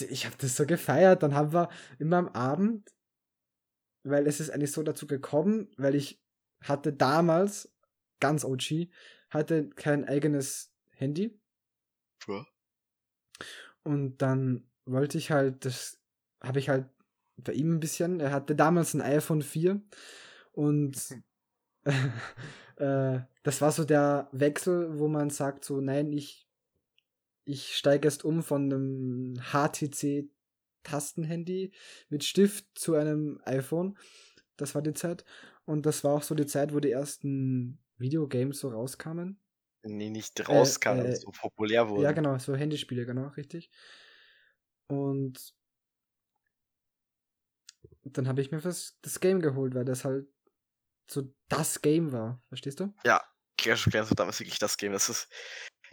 Speaker 1: ich habe das so gefeiert. Dann haben wir immer am Abend, weil es ist eigentlich so dazu gekommen, weil ich hatte damals, ganz OG, hatte kein eigenes Handy.
Speaker 2: Ja.
Speaker 1: Und dann wollte ich halt, das habe ich halt bei ihm ein bisschen, er hatte damals ein iPhone 4 und äh, das war so der Wechsel, wo man sagt so, nein, ich, ich steige erst um von einem HTC Tastenhandy mit Stift zu einem iPhone. Das war die Zeit. Und das war auch so die Zeit, wo die ersten Videogames so rauskamen.
Speaker 2: Nee, nicht rauskam,
Speaker 1: äh,
Speaker 2: so populär wurde.
Speaker 1: Ja, genau, so Handyspiele, genau, richtig. Und dann habe ich mir das, das Game geholt, weil das halt so das Game war. Verstehst du?
Speaker 2: Clash of Clans war damals wirklich das Game. Das ist.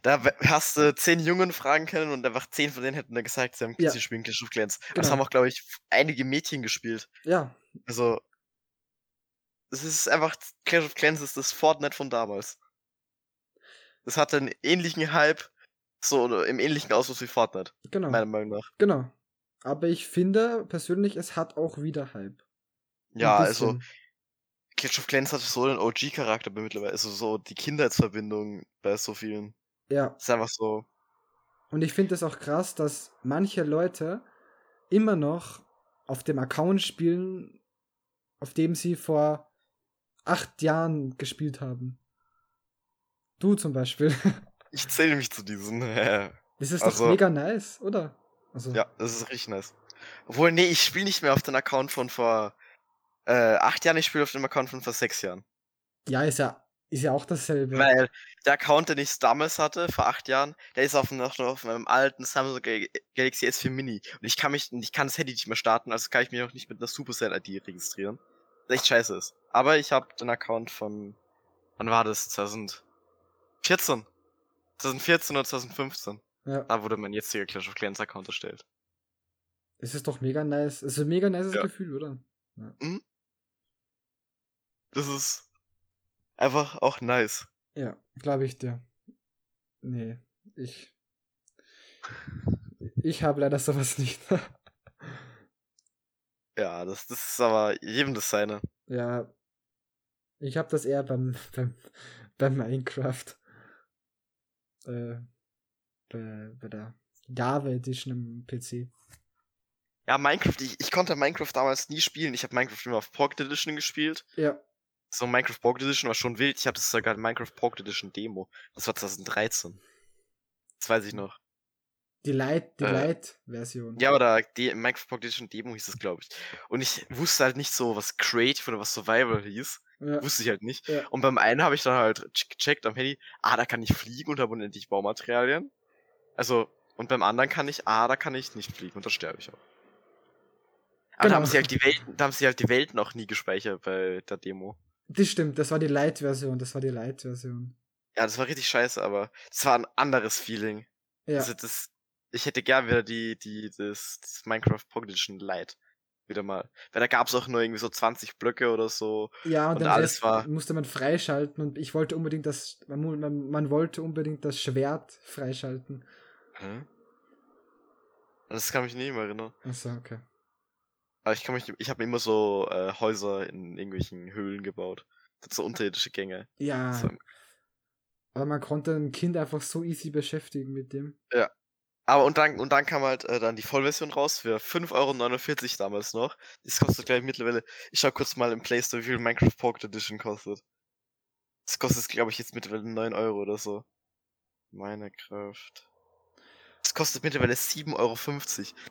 Speaker 2: Da hast du zehn Jungen fragen können und einfach zehn von denen hätten dann gesagt, sie, haben,
Speaker 1: Ja.
Speaker 2: sie spielen Clash of Clans. Das
Speaker 1: Genau.
Speaker 2: haben auch, glaube ich, einige Mädchen gespielt.
Speaker 1: Ja,
Speaker 2: Also. Es ist einfach. Clash of Clans ist das Fortnite von damals. Das hatte einen ähnlichen Hype, so oder im ähnlichen Ausmaß wie Fortnite,
Speaker 1: genau.
Speaker 2: meiner Meinung nach.
Speaker 1: Genau. Aber ich finde persönlich, es hat auch wieder Hype.
Speaker 2: Ja, also. Clash of Clans hat so einen OG-Charakter mittlerweile. Also so die Kindheitsverbindung bei so vielen.
Speaker 1: Ja,
Speaker 2: Ist einfach so.
Speaker 1: und ich finde es auch krass, dass manche Leute immer noch auf dem Account spielen, auf dem sie vor acht Jahren gespielt haben. Du zum Beispiel.
Speaker 2: Ich zähle mich zu diesen. äh,
Speaker 1: Das ist
Speaker 2: Also-
Speaker 1: doch mega nice, oder? Also,
Speaker 2: Ja, das ist richtig nice. Obwohl, nee, ich spiele nicht mehr auf den Account von vor äh, acht Jahren, ich spiele auf dem Account von vor sechs Jahren.
Speaker 1: ja, ist ja, ist ja auch dasselbe.
Speaker 2: Weil der Account, den ich damals hatte, vor acht Jahren, der ist auf, noch, noch auf meinem alten Samsung Gal- Galaxy S4 Mini. Und ich kann mich, ich kann das Handy nicht mehr starten, also kann ich mich auch nicht mit einer Supercell-ID registrieren. Was echt scheiße ist. Aber ich habe den Account von, wann war das? 2014. 2014 oder 2015.
Speaker 1: ja,
Speaker 2: Da wurde mein jetziger Clash of Clans Account erstellt.
Speaker 1: es ist doch mega nice. Es ist ein mega nices
Speaker 2: Ja.
Speaker 1: Gefühl, oder?
Speaker 2: Das ist einfach auch nice.
Speaker 1: Ja, glaube ich dir. Nee, ich. Ich habe leider sowas nicht.
Speaker 2: Ja, das, das ist aber jedem das seine.
Speaker 1: ja. Ich habe das eher beim, beim, beim Minecraft. Äh, bei, bei der Java Edition im PC.
Speaker 2: Ja, Minecraft, ich, ich konnte Minecraft damals nie spielen. Ich habe Minecraft immer auf Pocket Edition gespielt.
Speaker 1: Ja,
Speaker 2: So Minecraft Pocket Edition war schon wild. Ich hatte sogar Minecraft Pocket Edition Demo. Das war 2013. Das weiß ich noch.
Speaker 1: die Light, die
Speaker 2: Äh,
Speaker 1: Light-Version.
Speaker 2: Ja, oder die Minecraft Pocket Edition Demo hieß es, glaube ich. Und ich wusste halt nicht so, was Creative oder was Survival hieß.
Speaker 1: ja,
Speaker 2: Wusste ich halt nicht.
Speaker 1: ja.
Speaker 2: Und beim einen habe ich dann halt ch- gecheckt am Handy, ah, da kann ich fliegen und habe unendlich Baumaterialien. Also, und beim anderen kann ich, ah, da kann ich nicht fliegen und da sterbe ich auch. Aber da
Speaker 1: Genau.
Speaker 2: haben sie halt die Welten, da haben sie halt die Welten auch nie gespeichert bei der Demo.
Speaker 1: Das stimmt, das war die Light-Version. Das war die Light-Version.
Speaker 2: Ja, das war richtig scheiße, aber das war ein anderes Feeling.
Speaker 1: Ja,
Speaker 2: Also das, ich hätte gern wieder die, die, das, das Minecraft Edition Lite. Wieder mal. Weil da gab's auch nur irgendwie so 20 Blöcke oder so.
Speaker 1: ja und,
Speaker 2: und
Speaker 1: dann
Speaker 2: alles war-
Speaker 1: musste man freischalten und ich wollte unbedingt das, man, man, man wollte unbedingt das Schwert freischalten.
Speaker 2: Hä? Das kann mich nicht mehr erinnern.
Speaker 1: Achso, okay.
Speaker 2: Aber ich kann mich, ich habe immer so äh, Häuser in irgendwelchen Höhlen gebaut. So unterirdische Gänge.
Speaker 1: Ja,
Speaker 2: So.
Speaker 1: aber man konnte ein Kind einfach so easy beschäftigen mit dem.
Speaker 2: Aber und dann, und dann kam halt äh, dann die Vollversion raus für 5,49 Euro damals noch. Das kostet gleich mittlerweile, ich schau kurz mal im Play Store, wie viel Minecraft Pocket Edition kostet. Das kostet, glaube ich, jetzt mittlerweile 9 Euro oder so. Minecraft. Das kostet mittlerweile 7,50 Euro.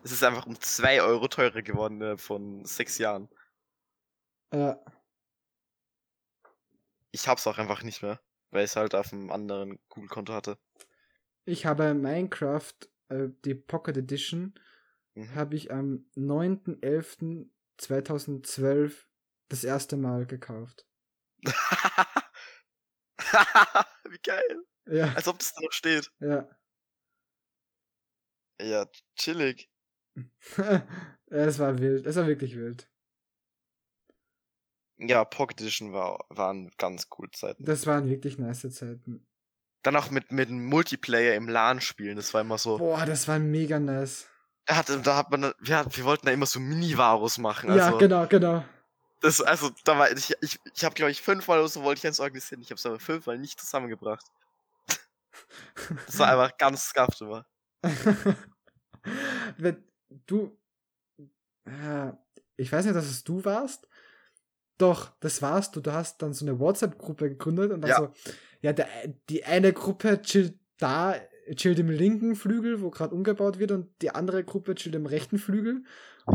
Speaker 2: Das ist einfach um 2 Euro teurer geworden äh, von 6 Jahren.
Speaker 1: Ja,
Speaker 2: Ich hab's auch einfach nicht mehr, weil ich es halt auf einem anderen Google-Konto hatte.
Speaker 1: ich habe Minecraft, äh, die Pocket Edition,
Speaker 2: Mhm.
Speaker 1: habe ich am 9.11.2012 das erste Mal gekauft.
Speaker 2: Wie geil.
Speaker 1: Ja,
Speaker 2: Als ob das da noch steht.
Speaker 1: ja.
Speaker 2: Ja, chillig.
Speaker 1: es war wild. Es war wirklich wild.
Speaker 2: Ja, Pocket Edition war, waren ganz cool Zeiten.
Speaker 1: Das waren wirklich nice Zeiten.
Speaker 2: Dann auch mit, mit dem Multiplayer im LAN spielen, das war immer so.
Speaker 1: Boah, das war mega nice.
Speaker 2: Hat, da hat man, wir, wir wollten da immer so Mini-Varus machen.
Speaker 1: ja,
Speaker 2: Also,
Speaker 1: genau, genau.
Speaker 2: das, also, da war, ich, ich, ich habe, glaube ich, fünfmal oder so wollte ich eins organisieren. Ich habe es aber fünfmal nicht zusammengebracht. Das war einfach ganz scuffed immer.
Speaker 1: Wenn du. Äh, ich weiß nicht, dass es du warst. Doch, das warst du. Du hast dann so eine WhatsApp-Gruppe gegründet und dann
Speaker 2: Ja.
Speaker 1: so, ja, der, die eine Gruppe chillt da, chillt im linken Flügel, wo gerade umgebaut wird, und die andere Gruppe chillt im rechten Flügel.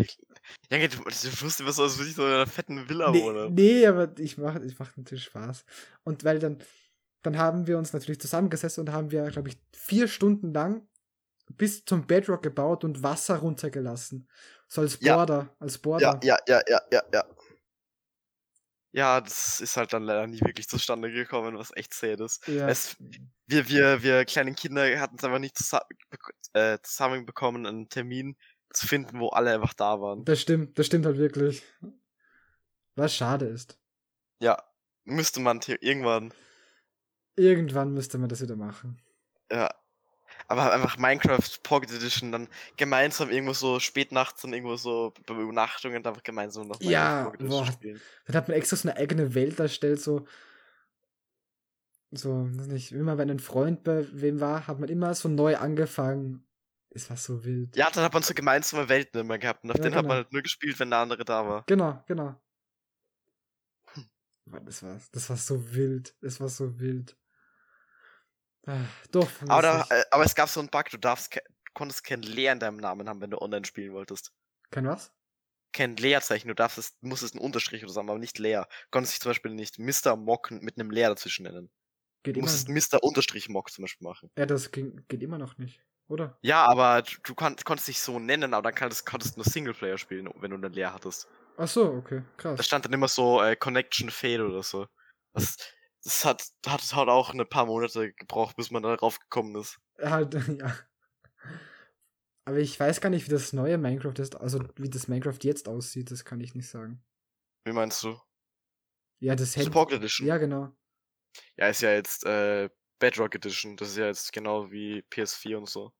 Speaker 2: Ja, du, du wusstest immer so, als würde ich so in einer fetten Villa
Speaker 1: Nee,
Speaker 2: wohnen.
Speaker 1: nee, aber ich mach, ich mach natürlich Spaß. Und weil dann, dann haben wir uns natürlich zusammengesetzt und haben wir, glaube ich, vier Stunden lang bis zum Bedrock gebaut und Wasser runtergelassen. So als
Speaker 2: Ja.
Speaker 1: Border, als
Speaker 2: Ja,
Speaker 1: Border.
Speaker 2: ja, ja, ja, ja, ja. Ja, das ist halt dann leider nie wirklich zustande gekommen, was echt sad ist.
Speaker 1: Ja.
Speaker 2: Es, wir, wir, wir kleinen Kinder hatten es einfach nicht zusa äh, zusammenbekommen, einen Termin zu finden, wo alle einfach da waren.
Speaker 1: Das stimmt, das stimmt halt wirklich. Was schade ist.
Speaker 2: Ja, müsste man irgendwann,
Speaker 1: Irgendwann müsste man das wieder machen.
Speaker 2: ja. Aber einfach Minecraft Pocket Edition dann gemeinsam irgendwo so spät nachts und irgendwo so bei Übernachtungen dann einfach gemeinsam noch
Speaker 1: Ja,
Speaker 2: Pocket Edition
Speaker 1: boah.
Speaker 2: spielen.
Speaker 1: Dann hat man extra so eine eigene Welt erstellt, so. So, weiß nicht, immer wenn ein Freund bei wem war, hat man immer so neu angefangen. Es war so wild.
Speaker 2: Ja, dann hat man so gemeinsame Welten immer gehabt und auf
Speaker 1: Ja,
Speaker 2: denen hat
Speaker 1: genau.
Speaker 2: man halt nur gespielt, wenn der andere da war.
Speaker 1: Genau, genau. Mann, Das war, das war so wild. Es war so wild. Ah, doch.
Speaker 2: Aber, da, äh, aber es gab so einen Bug, du darfst, ke- konntest kein Leer in deinem Namen haben, wenn du online spielen wolltest.
Speaker 1: Kein was?
Speaker 2: Kein Leerzeichen, du darfst es, musstest einen Unterstrich oder so haben, aber nicht Leer. Du konntest dich zum Beispiel nicht Mr. Mock mit einem Leer dazwischen nennen.
Speaker 1: Geht
Speaker 2: Du musstest Mr. Unterstrich Mock zum Beispiel machen.
Speaker 1: Ja, das ging, geht immer noch nicht, oder?
Speaker 2: Ja, aber du, du kon konntest dich so nennen, aber dann konntest, konntest du nur Singleplayer spielen, wenn du einen Leer hattest.
Speaker 1: Ach so, okay,
Speaker 2: Da
Speaker 1: krass.
Speaker 2: stand dann immer so äh, Connection Fail oder so. Das, das hat, hat, hat auch ein paar Monate gebraucht, bis man darauf gekommen ist.
Speaker 1: Halt, ja. Aber ich weiß gar nicht, wie das neue Minecraft ist. Also, wie das Minecraft jetzt aussieht, das kann ich nicht sagen.
Speaker 2: Wie meinst du?
Speaker 1: Ja, das Handy.
Speaker 2: Pocket Edition.
Speaker 1: Ja, genau.
Speaker 2: Ja, ist ja jetzt äh, Bedrock Edition. Das ist ja jetzt genau wie PS4 und so.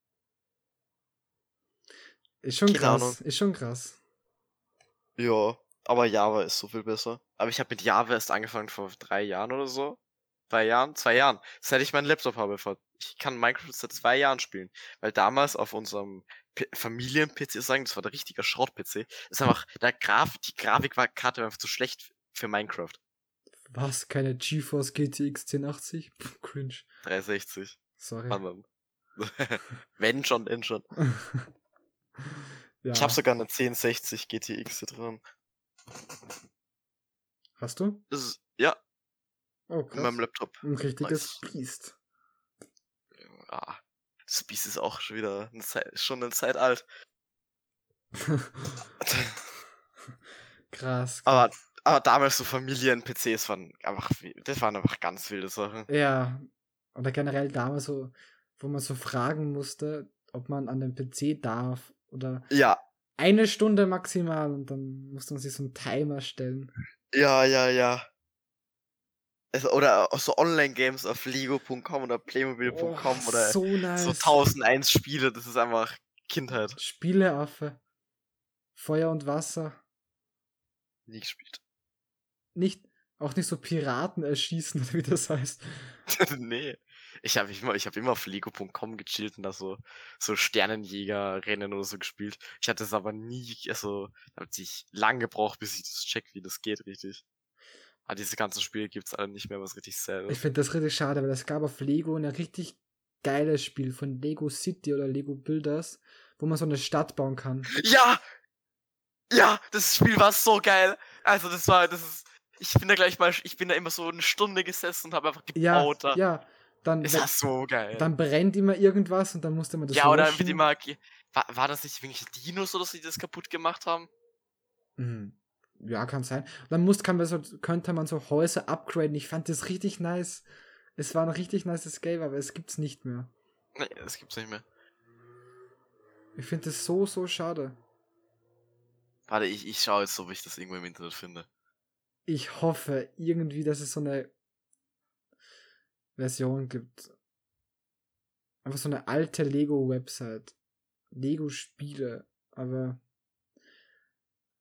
Speaker 1: Ist schon
Speaker 2: Keine
Speaker 1: krass.
Speaker 2: Ahnung.
Speaker 1: Ist schon krass.
Speaker 2: Ja, aber Java ist so viel besser. Aber ich habe mit Java erst angefangen vor drei Jahren oder so. Drei Jahren? Zwei Jahren. Seit ich meinen Laptop habe. Ich kann Minecraft seit zwei Jahren spielen. Weil damals auf unserem Familien-PC sagen, das war der richtige Schrott-PC, ist einfach, der Graf, die Grafikkarte war einfach zu schlecht für Minecraft.
Speaker 1: Was? Keine GeForce GTX 1080? Puh, cringe.
Speaker 2: 360.
Speaker 1: Sorry.
Speaker 2: Mann. Wenn schon, denn schon.
Speaker 1: ja.
Speaker 2: Ich habe sogar eine 1060 GTX hier drin.
Speaker 1: Hast du?
Speaker 2: Ist, ja,
Speaker 1: Oh,
Speaker 2: in meinem
Speaker 1: krass.
Speaker 2: Laptop.
Speaker 1: Ein richtiges
Speaker 2: Nice.
Speaker 1: Biest.
Speaker 2: Ah, das Biest ist auch schon wieder eine Zeit, schon eine Zeit alt.
Speaker 1: krass.
Speaker 2: aber, aber damals so Familien-PCs waren einfach, das waren einfach ganz wilde Sachen.
Speaker 1: Ja. Oder generell damals so, wo man so fragen musste, ob man an den PC darf. Oder
Speaker 2: Ja,
Speaker 1: eine Stunde maximal und dann musste man sich so einen Timer stellen.
Speaker 2: ja, ja, ja. Also, oder auch so Online-Games auf lego.com oder playmobil.com
Speaker 1: Oh,
Speaker 2: oder so,
Speaker 1: so nice.
Speaker 2: 1001 Spiele, das ist einfach Kindheit.
Speaker 1: Spieleaffe. Feuer und Wasser.
Speaker 2: Nie gespielt.
Speaker 1: Nicht, auch nicht so Piraten erschießen, oder wie das heißt.
Speaker 2: nee. Ich habe immer, ich hab immer auf lego.com gechillt und da so, so Sternenjäger-Rennen oder so gespielt. Ich hatte es aber nie, also, da hat sich lang gebraucht, bis ich das check, wie das geht, richtig. Aber diese ganzen Spiele gibt's alle nicht mehr, was richtig sad
Speaker 1: Ich
Speaker 2: ist.
Speaker 1: finde das richtig schade, weil es gab auf Lego ein richtig geiles Spiel von Lego City oder Lego Builders, wo man so eine Stadt bauen kann.
Speaker 2: Ja! Ja, das Spiel war so geil. Also, das war, das ist, ich bin da gleich mal, ich bin da immer so eine Stunde gesessen und habe einfach
Speaker 1: Ja,
Speaker 2: gebaut da.
Speaker 1: ja. Dann,
Speaker 2: Es war so geil.
Speaker 1: dann brennt immer irgendwas und dann musste man das
Speaker 2: ja, oder
Speaker 1: löschen.
Speaker 2: wird immer, war, war das nicht irgendwelche Dinos oder so, die das kaputt gemacht haben?
Speaker 1: Mhm. Ja, kann sein. Dann muss, kann man so, könnte man so Häuser upgraden. Ich fand das richtig nice. Es war ein richtig nices Game, aber es gibt's nicht mehr.
Speaker 2: Nee, das gibt's nicht mehr.
Speaker 1: Ich finde das so, so schade.
Speaker 2: Warte, ich, ich schaue jetzt, ob ich das irgendwo im Internet finde.
Speaker 1: Ich hoffe irgendwie, dass es so eine Version gibt. Einfach so eine alte Lego-Website. Lego-Spiele. Aber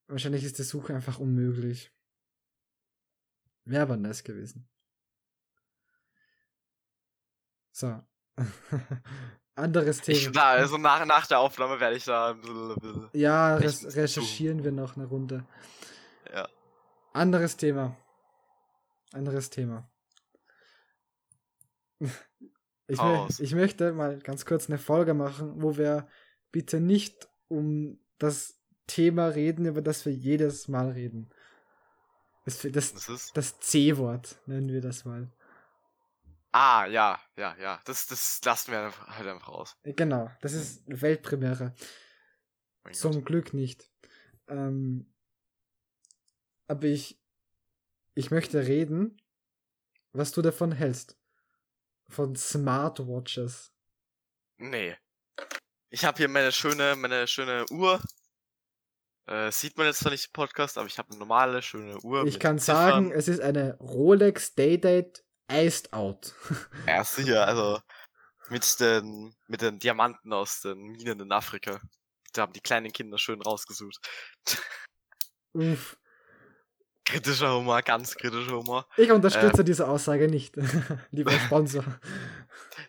Speaker 1: wahrscheinlich ist die Suche einfach unmöglich. Wäre aber nice gewesen. So. Anderes Thema.
Speaker 2: Ich, na, also nach, nach der Aufnahme werde ich da
Speaker 1: ja, res recherchieren wir noch eine Runde.
Speaker 2: Ja.
Speaker 1: Anderes Thema. Anderes Thema. Ich,
Speaker 2: raus.
Speaker 1: ich möchte mal ganz kurz eine Folge machen, wo wir bitte nicht um das Thema reden, über das wir jedes Mal reden. Das, das,
Speaker 2: Das
Speaker 1: C-Wort nennen wir das mal.
Speaker 2: Ah, ja, ja, ja. Das, das lassen wir halt einfach raus.
Speaker 1: Genau, das ist eine Weltpremiere.
Speaker 2: Mein Gott.
Speaker 1: Zum Glück nicht. Ähm, aber ich, ich möchte reden, was du davon hältst. Von Smartwatches.
Speaker 2: Nee. Ich habe hier meine schöne, meine schöne Uhr. Äh, sieht man jetzt zwar nicht im Podcast, aber ich habe eine normale, schöne Uhr.
Speaker 1: Ich kann
Speaker 2: Ziffern.
Speaker 1: sagen, es ist eine Rolex Daydate Iced Out.
Speaker 2: Ja, sicher, also mit den, mit den Diamanten aus den Minen in Afrika. Da haben die kleinen Kinder schön rausgesucht.
Speaker 1: Uff.
Speaker 2: Kritischer Humor, ganz kritischer Humor.
Speaker 1: Ich unterstütze diese Aussage nicht. Lieber Sponsor.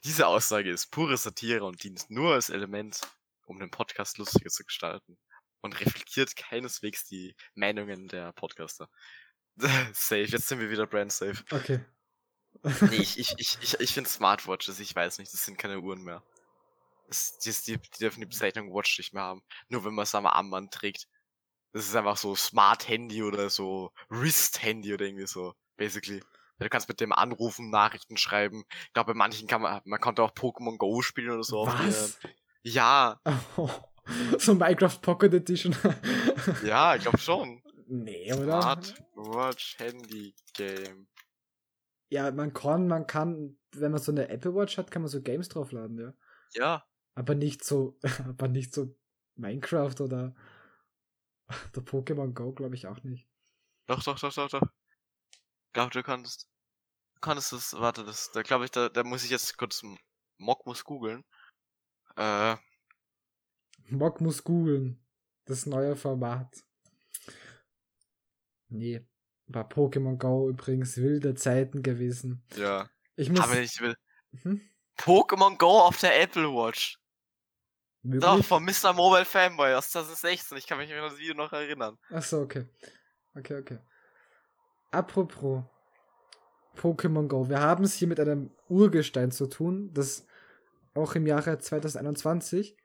Speaker 2: Diese Aussage ist pure Satire und dient nur als Element, um den Podcast lustiger zu gestalten. Und reflektiert keineswegs die Meinungen der Podcaster. safe, jetzt sind wir wieder brand safe.
Speaker 1: Okay.
Speaker 2: Nee, ich, ich, ich, ich, ich finde Smartwatches, ich weiß nicht, das sind keine Uhren mehr. Das, die, die, die dürfen die Bezeichnung Watch nicht mehr haben. Nur wenn man es am Armband trägt. Das ist einfach so Smart Handy oder so Wrist Handy oder irgendwie so, basically. Du kannst mit dem anrufen, Nachrichten schreiben. Ich glaube, bei manchen kann man, man konnte auch Pokémon Go spielen oder so.
Speaker 1: Was?
Speaker 2: Ja,
Speaker 1: Oh, so Minecraft Pocket Edition.
Speaker 2: ja, ich glaube schon.
Speaker 1: nee, oder?
Speaker 2: Smartwatch Handy Game.
Speaker 1: Ja, man kann, man kann, wenn man so eine Apple Watch hat, kann man so Games draufladen, ja.
Speaker 2: Ja,
Speaker 1: Aber nicht so, aber nicht so Minecraft oder der Pokémon Go, glaube ich auch nicht.
Speaker 2: Doch, doch, doch, doch, doch. Ich glaube, du kannst. Du kannst es, warte, das, da glaube ich, da, da muss ich jetzt kurz, Mock muss googeln. Äh,
Speaker 1: Mock muss googeln. Das neue Format. Nee. War Pokémon Go übrigens wilde Zeiten gewesen.
Speaker 2: ja.
Speaker 1: Ich muss.
Speaker 2: Aber ich will.
Speaker 1: Hm?
Speaker 2: Pokémon Go auf der Apple Watch. Doch,
Speaker 1: Möglich?
Speaker 2: von Mr. Mobile Fanboy aus 2016. Ich kann mich an das Video noch erinnern.
Speaker 1: Achso, okay. Okay, okay. Apropos Pokémon Go. Wir haben es hier mit einem Urgestein zu tun, das auch im Jahre 2021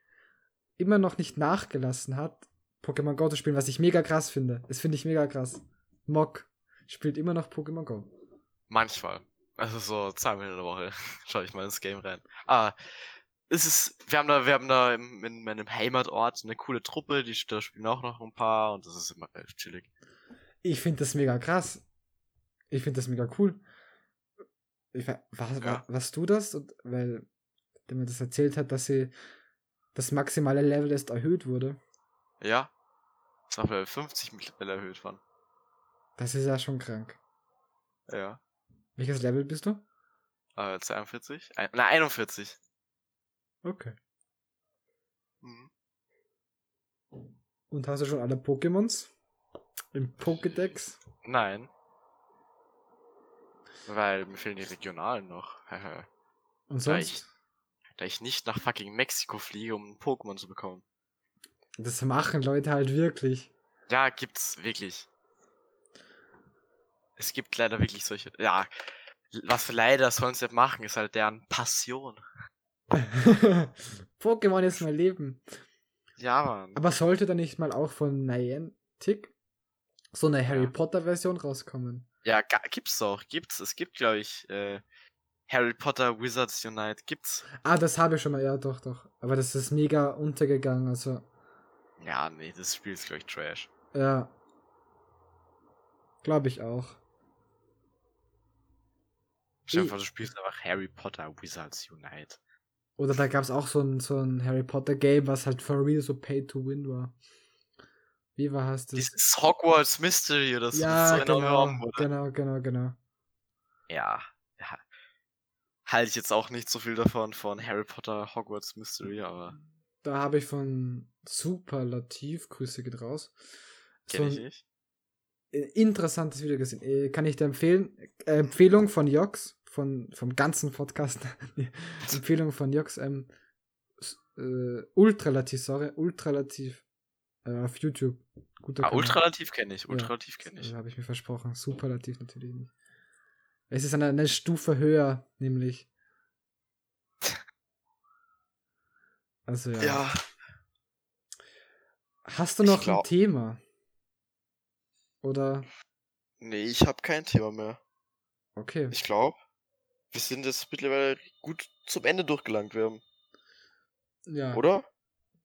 Speaker 1: immer noch nicht nachgelassen hat, Pokémon Go zu spielen, was ich mega krass finde. Das finde ich mega krass. Mock spielt immer noch Pokémon Go.
Speaker 2: Manchmal. Also so zweimal in der Woche schaue ich mal ins Game rein. Ah, es ist, wir haben da, wir haben da im, in meinem Heimatort eine coole Truppe, die da spielen auch noch ein paar und das ist immer echt chillig.
Speaker 1: Ich finde das mega krass. Ich finde das mega cool. Ich, wa- war,
Speaker 2: Ja.
Speaker 1: war, warst du das? Und, weil der mir das erzählt hat, dass sie das maximale Level erst erhöht wurde.
Speaker 2: Ja. Ist auf Level 50 mittlerweile erhöht worden.
Speaker 1: Das ist ja schon krank.
Speaker 2: Ja.
Speaker 1: Welches Level bist du?
Speaker 2: Äh, 42? Ein, na, 41.
Speaker 1: Okay.
Speaker 2: Mhm.
Speaker 1: Und hast du schon alle Pokémons? Im Pokédex?
Speaker 2: Nein. Weil mir fehlen die regionalen noch.
Speaker 1: Und
Speaker 2: Da
Speaker 1: sonst?
Speaker 2: da ich nicht nach fucking Mexiko fliege, um ein Pokémon zu bekommen.
Speaker 1: Das machen Leute halt wirklich.
Speaker 2: Ja, gibt's wirklich. Es gibt leider wirklich solche. Ja, was für leider sollen sie machen, ist halt deren Passion.
Speaker 1: Pokémon ist mein Leben.
Speaker 2: Ja, Mann.
Speaker 1: Aber sollte da nicht mal auch von Niantic so eine Harry
Speaker 2: Ja.
Speaker 1: Potter Version rauskommen?
Speaker 2: Ja, gibt's doch. Gibt's. Es gibt, glaube ich, äh, Harry Potter Wizards Unite. Gibt's.
Speaker 1: Ah, das habe ich schon mal, ja, doch, doch. Aber das ist mega untergegangen, also,
Speaker 2: Ja, nee, das Spiel ist, glaube ich, Trash.
Speaker 1: ja. Glaube ich auch.
Speaker 2: Stell dir vor, du spielst einfach Harry Potter Wizards Unite.
Speaker 1: Oder da gab es auch so ein, so ein Harry Potter Game, was halt for real so pay to win war. Wie war das?
Speaker 2: Dieses Hogwarts Mystery oder so.
Speaker 1: ja,
Speaker 2: so
Speaker 1: genau, genau, genau, genau.
Speaker 2: Ja, ja. Halte ich jetzt auch nicht so viel davon, von Harry Potter Hogwarts Mystery, aber
Speaker 1: Da habe ich von Superlativ, Grüße geht raus, so
Speaker 2: kenne ich nicht.
Speaker 1: interessantes Video gesehen. Äh, Kann ich dir empfehlen? Äh, Empfehlung von Jox, von, vom ganzen Podcast. Nee, Empfehlung von Jox. Ähm, s- äh, Ultralativ, sorry, Ultralativ. Äh, auf YouTube. Guter
Speaker 2: Ah. Ultralativ kenne ich, Ultralativ kenne ich.
Speaker 1: Äh, Habe ich mir versprochen. Superlativ natürlich nicht. Es ist eine, eine Stufe höher, nämlich. Also ja.
Speaker 2: Ja,
Speaker 1: Hast du noch ein
Speaker 2: glaub-
Speaker 1: Thema? Oder?
Speaker 2: nee, ich habe kein Thema mehr.
Speaker 1: Okay.
Speaker 2: Ich glaube, wir sind jetzt mittlerweile gut zum Ende durchgelangt werden,
Speaker 1: ja.
Speaker 2: oder?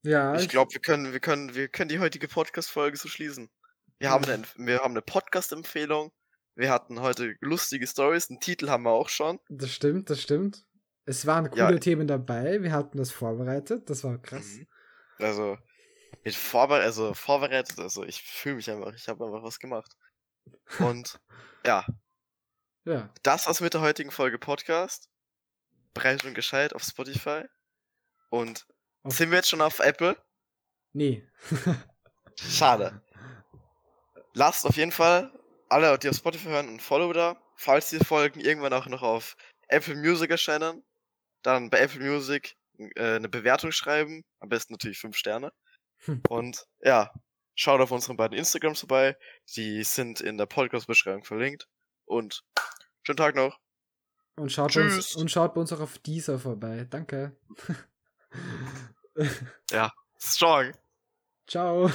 Speaker 1: Ja,
Speaker 2: Ich glaube, wir können, wir können, wir können die heutige Podcast-Folge so schließen. Wir haben eine, wir haben eine Podcast-Empfehlung. Wir hatten heute lustige Stories. Einen Titel haben wir auch schon.
Speaker 1: Das stimmt, das stimmt. Es waren
Speaker 2: Ja.
Speaker 1: coole Themen dabei. Wir hatten das vorbereitet. Das war krass.
Speaker 2: Mhm. Also, mit vorbere also vorbereitet, also ich fühle mich einfach, ich habe einfach was gemacht. Und ja,
Speaker 1: Ja.
Speaker 2: das war's mit der heutigen Folge Podcast. Breit und gescheit auf Spotify. Und
Speaker 1: Auf-
Speaker 2: sind wir jetzt schon auf Apple?
Speaker 1: Nee.
Speaker 2: Schade. Lasst auf jeden Fall alle, die auf Spotify hören, ein Follow da. Falls die Folgen irgendwann auch noch auf Apple Music erscheinen, dann bei Apple Music äh, eine Bewertung schreiben. Am besten natürlich fünf Sterne.
Speaker 1: Hm.
Speaker 2: Und ja, schaut auf unseren beiden Instagrams vorbei. Die sind in der Podcast-Beschreibung verlinkt. Und schönen Tag noch.
Speaker 1: Und schaut, bei uns,
Speaker 2: Tschüss.
Speaker 1: und schaut bei uns auch auf dieser vorbei. Danke.
Speaker 2: Strong.
Speaker 1: Ciao.